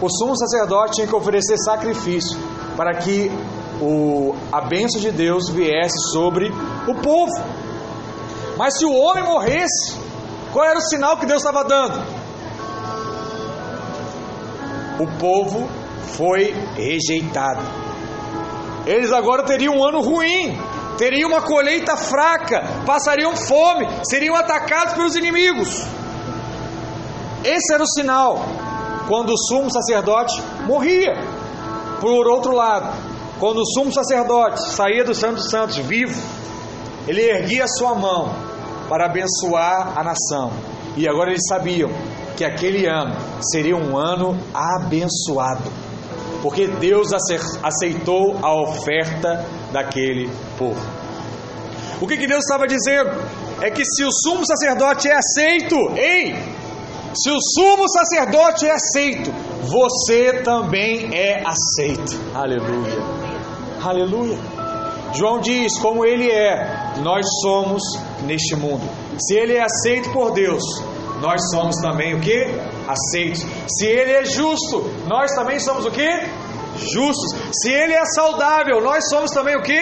o sumo sacerdote tinha que oferecer sacrifício para que o, a bênção de Deus viesse sobre o povo. Mas se o homem morresse, qual era o sinal que Deus estava dando? O povo foi rejeitado. Eles agora teriam um ano ruim, teriam uma colheita fraca, passariam fome, seriam atacados pelos inimigos. Esse era o sinal quando o sumo sacerdote morria. Por outro lado, quando o sumo sacerdote saía do Santo dos Santos vivo, ele erguia sua mão para abençoar a nação. E agora eles sabiam que aquele ano seria um ano abençoado, porque Deus aceitou a oferta daquele povo. O que, que Deus estava dizendo? É que se o sumo sacerdote é aceito, ei, se o sumo sacerdote é aceito, você também é aceito. Aleluia. Aleluia. João diz: como ele é, nós somos neste mundo. Se ele é aceito por Deus, nós somos também o que? Aceitos. Se ele é justo, nós também somos o que? Justos. Se ele é saudável, nós somos também o que?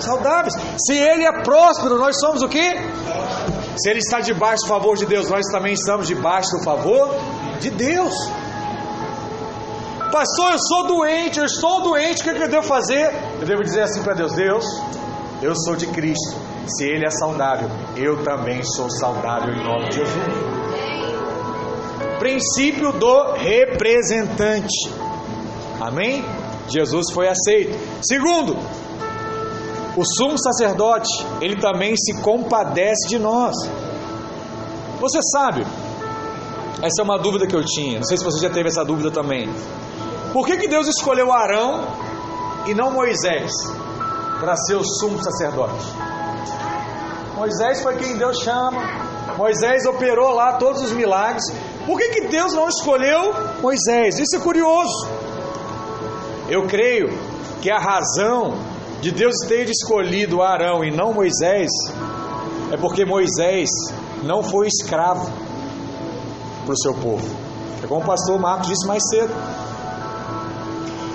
Saudáveis. Se ele é próspero, nós somos o que? Se ele está debaixo do favor de Deus, nós também estamos debaixo do favor de Deus. Pastor, eu sou doente, eu estou doente, o que, é que eu devo fazer? Eu devo dizer assim para Deus: Deus, eu sou de Cristo. Se Ele é saudável, eu também sou saudável em nome de Jesus. Princípio do representante. Amém? Jesus foi aceito. Segundo, o sumo sacerdote, ele também se compadece de nós. Você sabe, essa é uma dúvida que eu tinha, não sei se você já teve essa dúvida também. Por que, que Deus escolheu Arão e não Moisés para ser o sumo sacerdote? Moisés foi quem Deus chama, Moisés operou lá todos os milagres. Por que, que Deus não escolheu Moisés? Isso é curioso. Eu creio que a razão de Deus ter escolhido Arão e não Moisés, é porque Moisés não foi escravo para o seu povo. É como o pastor Marcos disse mais cedo.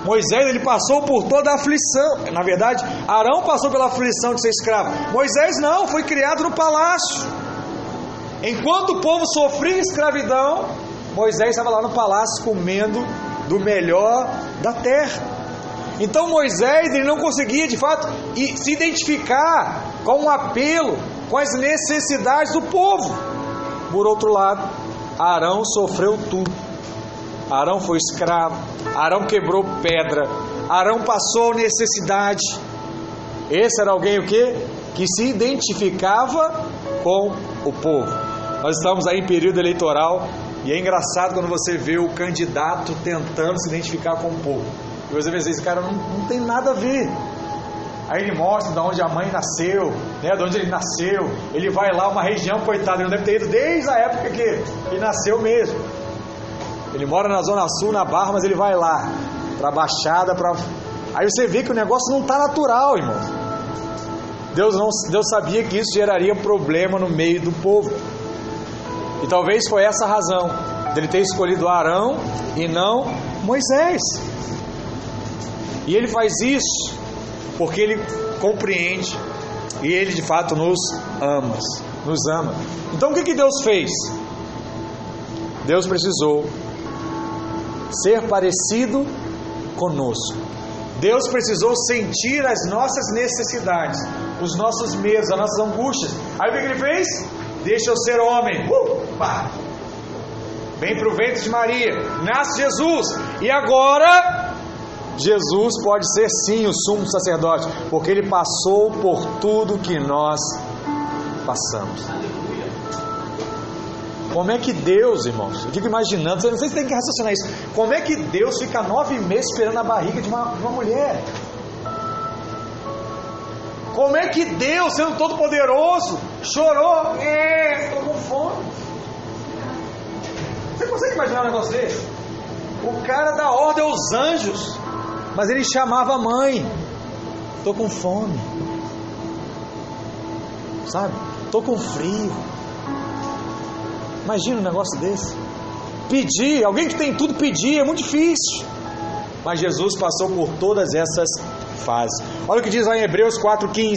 Moisés ele passou por toda a aflição. Na verdade, Arão passou pela aflição de ser escravo. Moisés não, foi criado no palácio. Enquanto o povo sofria escravidão, Moisés estava lá no palácio comendo do melhor da terra. Então Moisés ele não conseguia de fato se identificar com o apelo, com as necessidades do povo. Por outro lado, Arão sofreu tudo. Arão foi escravo, Arão quebrou pedra, Arão passou necessidade. Esse era alguém o que? Que se identificava com o povo. Nós estamos aí em período eleitoral e é engraçado quando você vê o candidato tentando se identificar com o povo. E você vê esse cara não, não tem nada a ver. Aí ele mostra de onde a mãe nasceu, né, de onde ele nasceu. Ele vai lá, uma região, coitado, ele não deve ter ido desde a época que ele nasceu mesmo. Ele mora na Zona Sul, na Barra, mas ele vai lá, para a Baixada, para. Aí você vê que o negócio não está natural, irmão. Deus, não, Deus sabia que isso geraria problema no meio do povo. E talvez foi essa a razão dele ter escolhido Arão e não Moisés. E ele faz isso porque ele compreende e ele de fato nos ama, nos ama. Então o que, que Deus fez? Deus precisou ser parecido conosco. Deus precisou sentir as nossas necessidades, os nossos medos, as nossas angústias. Aí o que, ele fez? Deixa eu ser homem. Uh. Vem para o ventre de Maria. Nasce Jesus. E agora Jesus pode ser sim o sumo sacerdote, porque ele passou por tudo que nós passamos. Como é que Deus, irmãos, eu fico imaginando, não sei se tem que raciocinar isso, como é que Deus fica nove meses esperando a barriga de uma, uma mulher? Como é que Deus, sendo todo poderoso, chorou? É, estou com fome. Você consegue imaginar um negócio desse? O cara dá ordem aos anjos mas ele chamava a mãe. Estou com fome. Sabe? Estou com frio. Imagina um negócio desse. pedir, alguém que tem tudo pedir, é muito difícil. Mas Jesus passou por todas essas fases. Olha o que diz lá em Hebreus 4,15.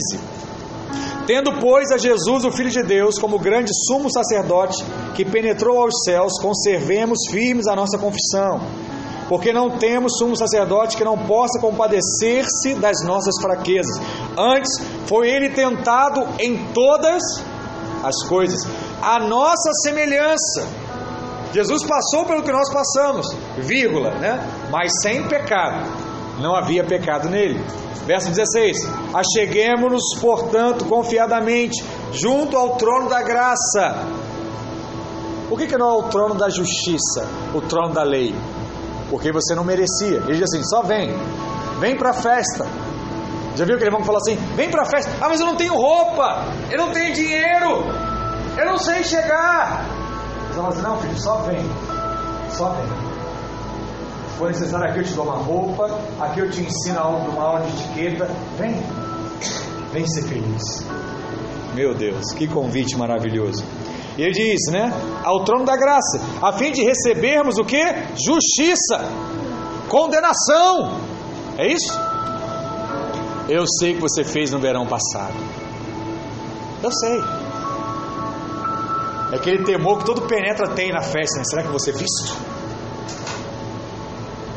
Tendo, pois, a Jesus, o Filho de Deus, como grande sumo sacerdote que penetrou aos céus, conservemos firmes a nossa confissão, porque não temos sumo sacerdote que não possa compadecer-se das nossas fraquezas. Antes, foi ele tentado em todas as coisas, a nossa semelhança. Jesus passou pelo que nós passamos, vírgula, né? Mas sem pecado. Não havia pecado nele. Verso 16: Acheguemos-nos, portanto, confiadamente junto ao trono da graça. Por que, que não é o trono da justiça, o trono da lei? Porque você não merecia. Ele diz assim: só vem, vem para a festa. Já viu aquele irmão que falou assim: vem para a festa? Ah, mas eu não tenho roupa, eu não tenho dinheiro, eu não sei chegar. Você fala assim: não, filho, só vem, só vem for necessário, aqui eu te dou uma roupa, aqui eu te ensino uma aula de etiqueta. Vem, vem ser feliz. Meu Deus, que convite maravilhoso. E ele diz, né? Ao trono da graça, a fim de recebermos o que? Justiça, condenação. É isso? Eu sei que você fez no verão passado. Eu sei. É aquele temor que todo penetra tem na festa, né? Será que você visto?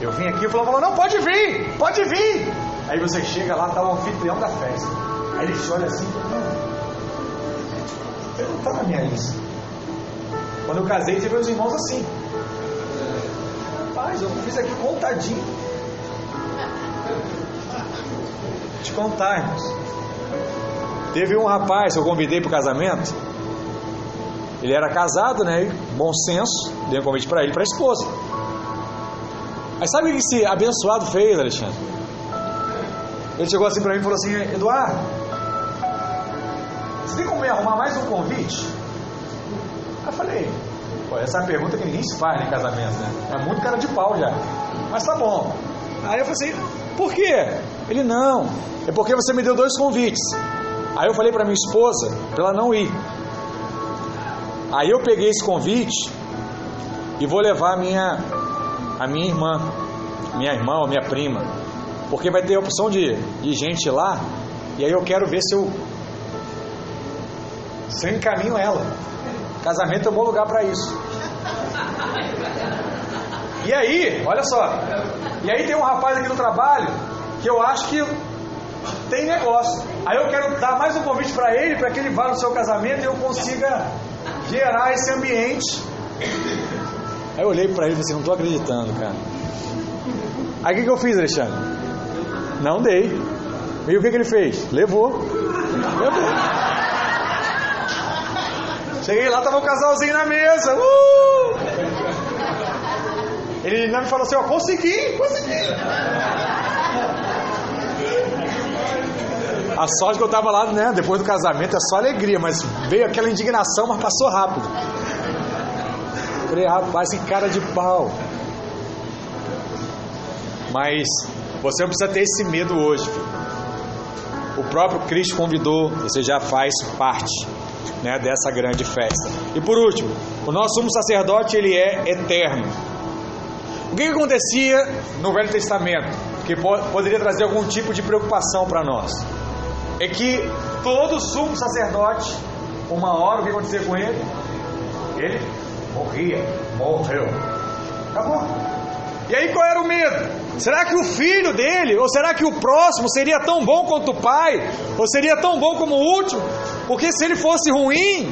Eu vim aqui e falou, não, pode vir, pode vir. Aí você chega lá, está o anfitrião da festa. Aí ele te olha assim, eu não está na minha lista. Quando eu casei, teve os irmãos assim. Rapaz, eu fiz aqui contadinho. Te contar, irmãos. Teve um rapaz que eu convidei para o casamento. Ele era casado, né? Bom senso, dei um convite para ele, para a esposa. Aí sabe o que esse abençoado fez, Alexandre? Ele chegou assim para mim e falou assim: Eduardo, você tem como me arrumar mais um convite? Aí eu falei: Pô, essa é uma pergunta que ninguém se faz em casamento, né? É muito cara de pau já. Mas tá bom. Aí eu falei assim: Por quê? Ele: Não, é porque você me deu dois convites. Aí eu falei para minha esposa para ela não ir. Aí eu peguei esse convite e vou levar a minha a minha irmã, minha irmã ou minha prima, porque vai ter a opção de, de gente lá, e aí eu quero ver se eu, se eu encaminho ela. Casamento é um bom lugar para isso. E aí, olha só, e aí tem um rapaz aqui no trabalho que eu acho que tem negócio. Aí eu quero dar mais um convite para ele, para que ele vá no seu casamento e eu consiga gerar esse ambiente Aí eu olhei para ele e falei assim, não estou acreditando, cara. Aí o que, que eu fiz, Alexandre? Não dei. E o que, que ele fez? Levou. Levou. Cheguei lá, tava um casalzinho na mesa. Uh! Ele ainda me falou assim, ó, consegui, consegui. A sorte que eu tava lá, né, depois do casamento é só alegria, mas veio aquela indignação, mas passou rápido. Falei, rapaz, que cara de pau. Mas você não precisa ter esse medo hoje. O próprio Cristo convidou, você já faz parte né, dessa grande festa. E por último, o nosso sumo sacerdote ele é eterno. O que, que acontecia no Velho Testamento que poderia trazer algum tipo de preocupação para nós? É que todo sumo sacerdote, uma hora, o que acontecia com ele? Ele morria, morreu. Acabou. E aí qual era o medo? Será que o filho dele, ou será que o próximo seria tão bom quanto o pai? Ou seria tão bom como o último? Porque se ele fosse ruim,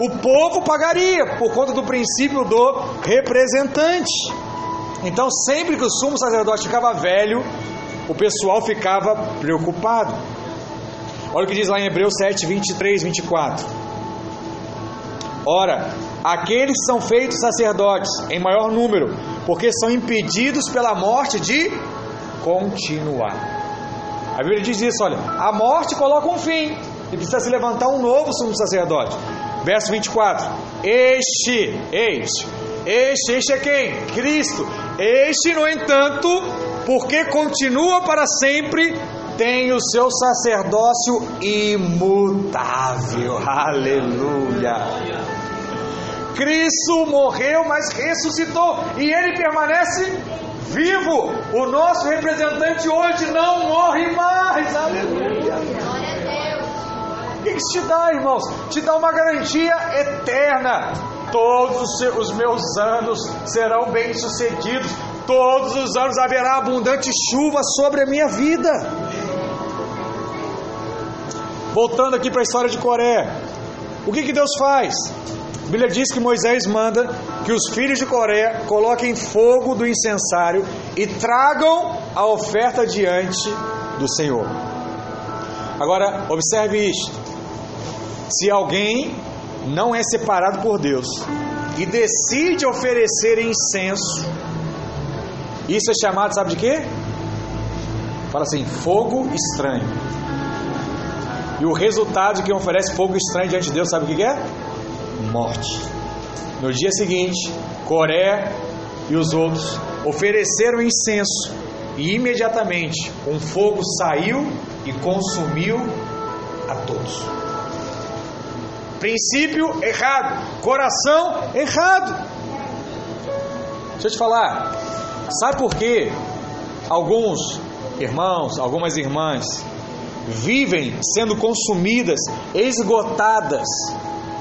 o povo pagaria, por conta do princípio do representante. Então, sempre que o sumo sacerdote ficava velho, o pessoal ficava preocupado. Olha o que diz lá em Hebreus 7, 23, 24. Ora, Aqueles são feitos sacerdotes em maior número, porque são impedidos pela morte de continuar. A Bíblia diz isso, olha, a morte coloca um fim e precisa se levantar um novo sumo sacerdote. Verso 24: Este, este, este, este é quem? Cristo. Este, no entanto, porque continua para sempre, tem o seu sacerdócio imutável. Aleluia. Cristo morreu, mas ressuscitou e ele permanece vivo. O nosso representante hoje não morre mais. Aleluia. O que isso te dá, irmãos? Te dá uma garantia eterna. Todos os meus anos serão bem-sucedidos. Todos os anos haverá abundante chuva sobre a minha vida. Voltando aqui para a história de Coré. O que, que Deus faz? A Bíblia diz que Moisés manda que os filhos de Coré coloquem fogo do incensário e tragam a oferta diante do Senhor. Agora, observe isto. Se alguém não é separado por Deus e decide oferecer incenso, isso é chamado, sabe de quê? Fala assim: fogo estranho. E o resultado de quem oferece fogo estranho diante de Deus, sabe o que é? Morte. No dia seguinte, Coré e os outros ofereceram incenso e imediatamente um fogo saiu e consumiu a todos. Princípio errado, coração errado. Deixa eu te falar, sabe por que alguns irmãos, algumas irmãs vivem sendo consumidas, esgotadas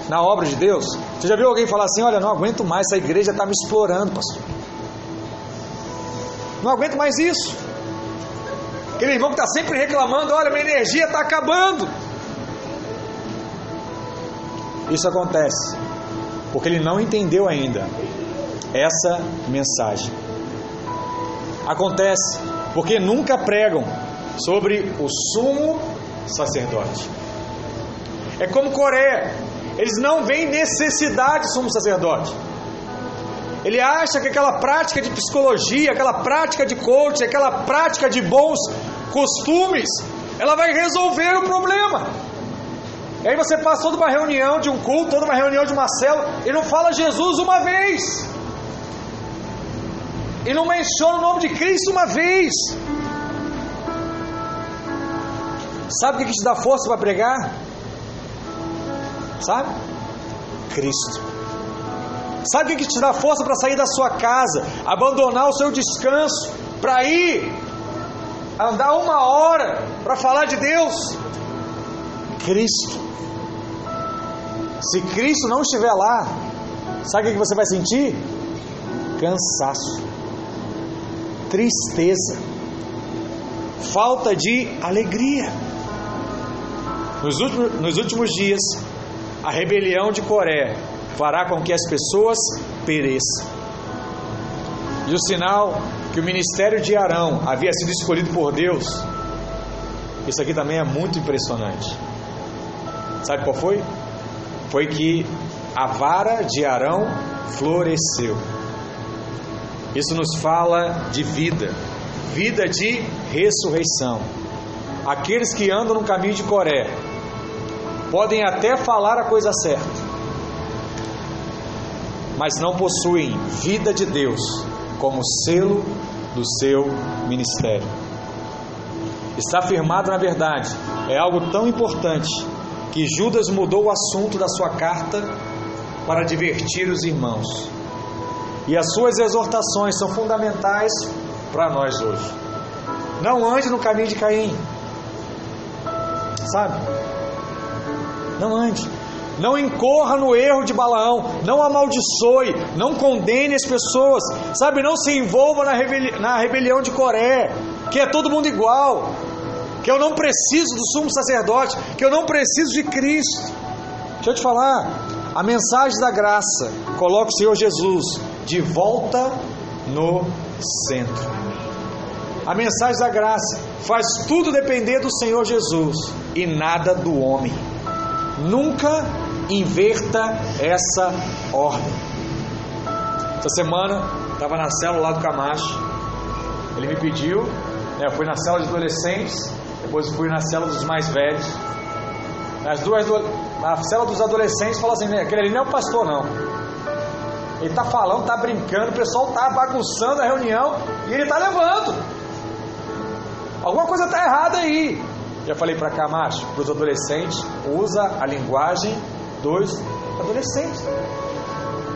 na obra de Deus? Você já viu alguém falar assim: Olha, não aguento mais, essa igreja está me explorando, pastor. Não aguento mais isso. Aquele irmão que está sempre reclamando: Olha, minha energia está acabando. Isso acontece porque ele não entendeu ainda essa mensagem. Acontece porque nunca pregam sobre o sumo sacerdote. É como Coreia, eles não veem necessidade de sumo sacerdote. Ele acha que aquela prática de psicologia, aquela prática de coaching, aquela prática de bons costumes, ela vai resolver o problema. E aí você passa toda uma reunião de um culto, toda uma reunião de uma célula, e não fala Jesus uma vez. E não menciona o nome de Cristo uma vez. Sabe o que te dá força para pregar? Sabe? Cristo. Sabe o que te dá força para sair da sua casa, abandonar o seu descanso, para ir andar uma hora para falar de Deus? Cristo. Se Cristo não estiver lá, sabe o que você vai sentir? Cansaço, tristeza, falta de alegria. Nos últimos, nos últimos dias, a rebelião de Coré fará com que as pessoas pereçam. E o sinal que o ministério de Arão havia sido escolhido por Deus, isso aqui também é muito impressionante. Sabe qual foi? Foi que a vara de Arão floresceu. Isso nos fala de vida, vida de ressurreição. Aqueles que andam no caminho de Coré podem até falar a coisa certa, mas não possuem vida de Deus como selo do seu ministério. Está firmado na verdade, é algo tão importante que Judas mudou o assunto da sua carta para divertir os irmãos. E as suas exortações são fundamentais para nós hoje. Não ande no caminho de Caim. Sabe? Não ande. Não incorra no erro de Balaão, não amaldiçoe, não condene as pessoas, sabe? Não se envolva na, rebeli na rebelião de Coré, que é todo mundo igual, que eu não preciso do sumo sacerdote, que eu não preciso de Cristo. Deixa eu te falar, a mensagem da graça coloca o Senhor Jesus de volta no centro. A mensagem da graça faz tudo depender do Senhor Jesus e nada do homem. Nunca inverta essa ordem. Essa semana estava na célula lá do Camacho. Ele me pediu, né, eu fui na célula de adolescentes, depois fui na célula dos mais velhos. As duas, na célula dos adolescentes, falou assim: né, aquele ali não é o pastor, não. Ele está falando, está brincando, o pessoal está bagunçando a reunião e ele está levando. Alguma coisa está errada aí. Já falei para cá, macho, para os adolescentes, usa a linguagem dos adolescentes.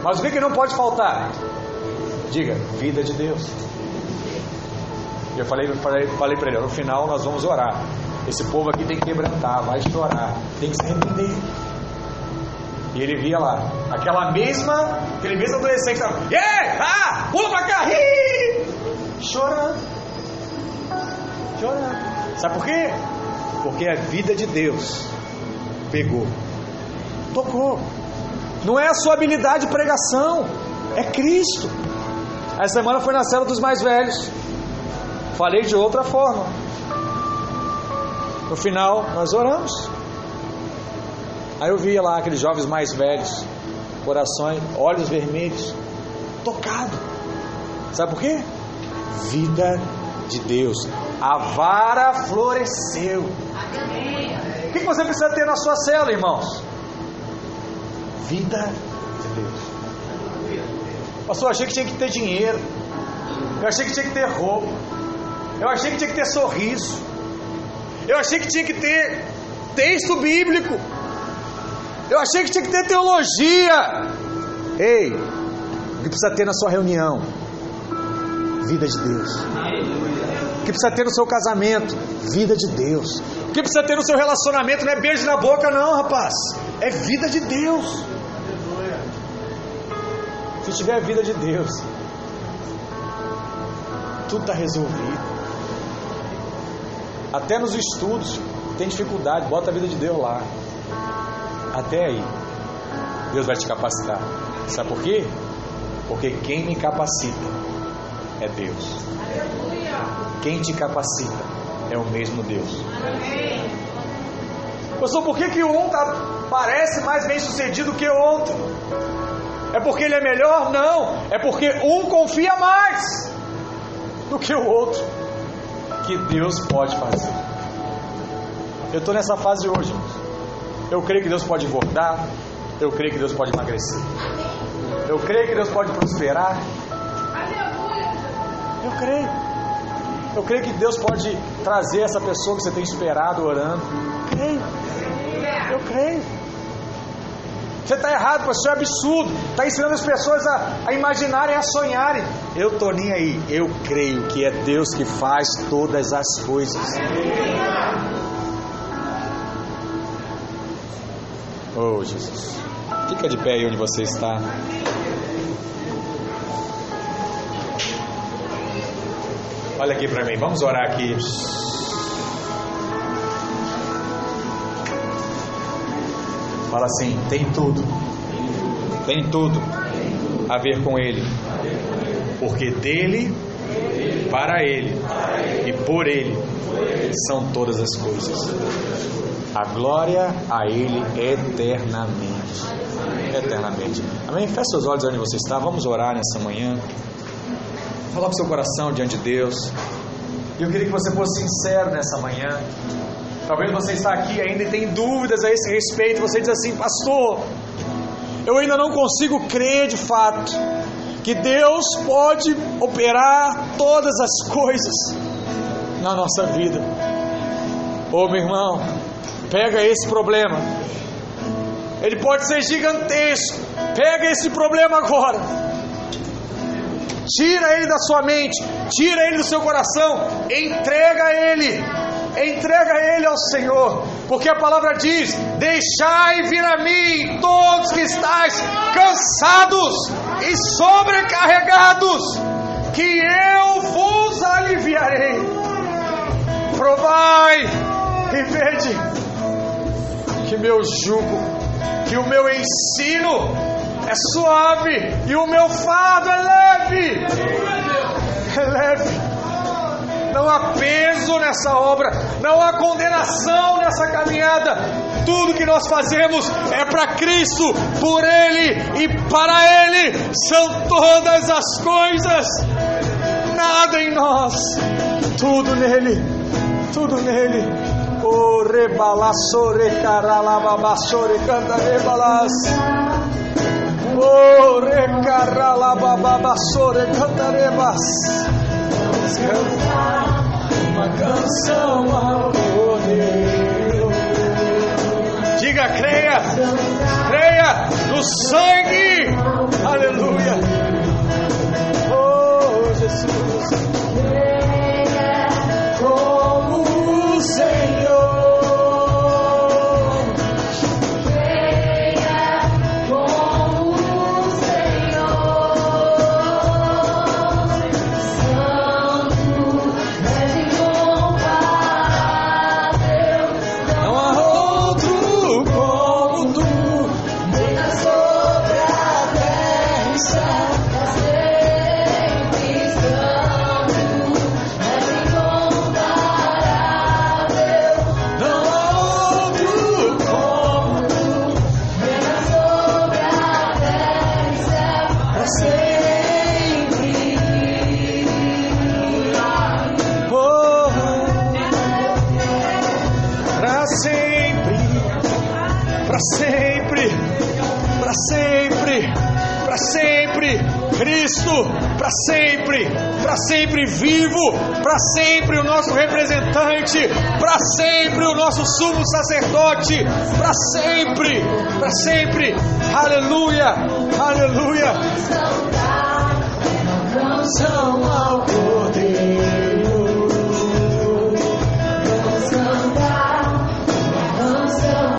Mas o que, que não pode faltar? Diga, vida de Deus. Eu falei, falei, falei para ele, no final nós vamos orar. Esse povo aqui tem que quebrantar, vai chorar, tem que se arrepender. E ele via lá, aquela mesma, aquele mesmo adolescente, tava, yeah, ah, pula pra cá, ri! chorando, chorando. Sabe por quê? Porque a vida de Deus pegou, tocou. Não é a sua habilidade de pregação, é Cristo. Essa semana foi na cela dos mais velhos. Falei de outra forma. No final, nós oramos. Aí eu via lá aqueles jovens mais velhos, corações, olhos vermelhos, tocado. Sabe por quê? Vida de Deus. A vara floresceu. O que você precisa ter na sua cela, irmãos? Vida de Deus. Pastor, eu achei que tinha que ter dinheiro. Eu achei que tinha que ter roupa. Eu achei que tinha que ter sorriso. Eu achei que tinha que ter texto bíblico. Eu achei que tinha que ter teologia. Ei, o que precisa ter na sua reunião? Vida de Deus. Que precisa ter no seu casamento? Vida de Deus. O que precisa ter no seu relacionamento não é beijo na boca, não, rapaz. É vida de Deus. Se tiver a vida de Deus, tudo está resolvido. Até nos estudos tem dificuldade, bota a vida de Deus lá. Até aí, Deus vai te capacitar. Sabe por quê? Porque quem me capacita é Deus. Quem te capacita é o mesmo Deus. Pastor, por que, que um tá, parece mais bem sucedido que o outro? É porque ele é melhor? Não. É porque um confia mais do que o outro. Que Deus pode fazer. Eu estou nessa fase hoje. Eu creio que Deus pode engordar. Eu creio que Deus pode emagrecer. Eu creio que Deus pode prosperar. Eu creio. Eu creio que Deus pode trazer essa pessoa que você tem esperado orando. Eu creio. Eu creio. Você está errado, pastor, é absurdo. Está ensinando as pessoas a, a imaginarem, a sonharem. Eu estou nem aí. Eu creio que é Deus que faz todas as coisas. Oh, Jesus. Fica de pé aí onde você está. Olha aqui para mim, vamos orar aqui. Fala assim: tem tudo, tem tudo a ver com Ele, porque dele, para Ele e por Ele são todas as coisas. A glória a Ele eternamente. Eternamente. Amém? Feche seus olhos onde você está. Vamos orar nessa manhã. Coloque seu coração diante de Deus. E eu queria que você fosse sincero nessa manhã. Talvez você está aqui ainda e tem dúvidas a esse respeito. Você diz assim, pastor, eu ainda não consigo crer de fato que Deus pode operar todas as coisas na nossa vida. Ô meu irmão, pega esse problema. Ele pode ser gigantesco. Pega esse problema agora. Tira ele da sua mente, tira ele do seu coração, entrega ele entrega ele ao Senhor, porque a palavra diz: Deixai vir a mim todos que estáis cansados e sobrecarregados, que eu vos aliviarei. Provai e vede que meu jugo, que o meu ensino é suave e o meu fardo é leve. É leve não há peso nessa obra, não há condenação nessa caminhada. Tudo que nós fazemos é para Cristo, por Ele e para Ele são todas as coisas. Nada em nós, tudo nele, tudo nele. O rebalassore caralababassore canta rebalas. O recaralababassore cantarebas cantar uma canção ao Cordeiro. Diga, creia, creia no sangue Aleluia. Oh, Jesus. para sempre vivo, para sempre o nosso representante, para sempre o nosso sumo sacerdote, para sempre, para sempre. Aleluia, aleluia. Não ao poder.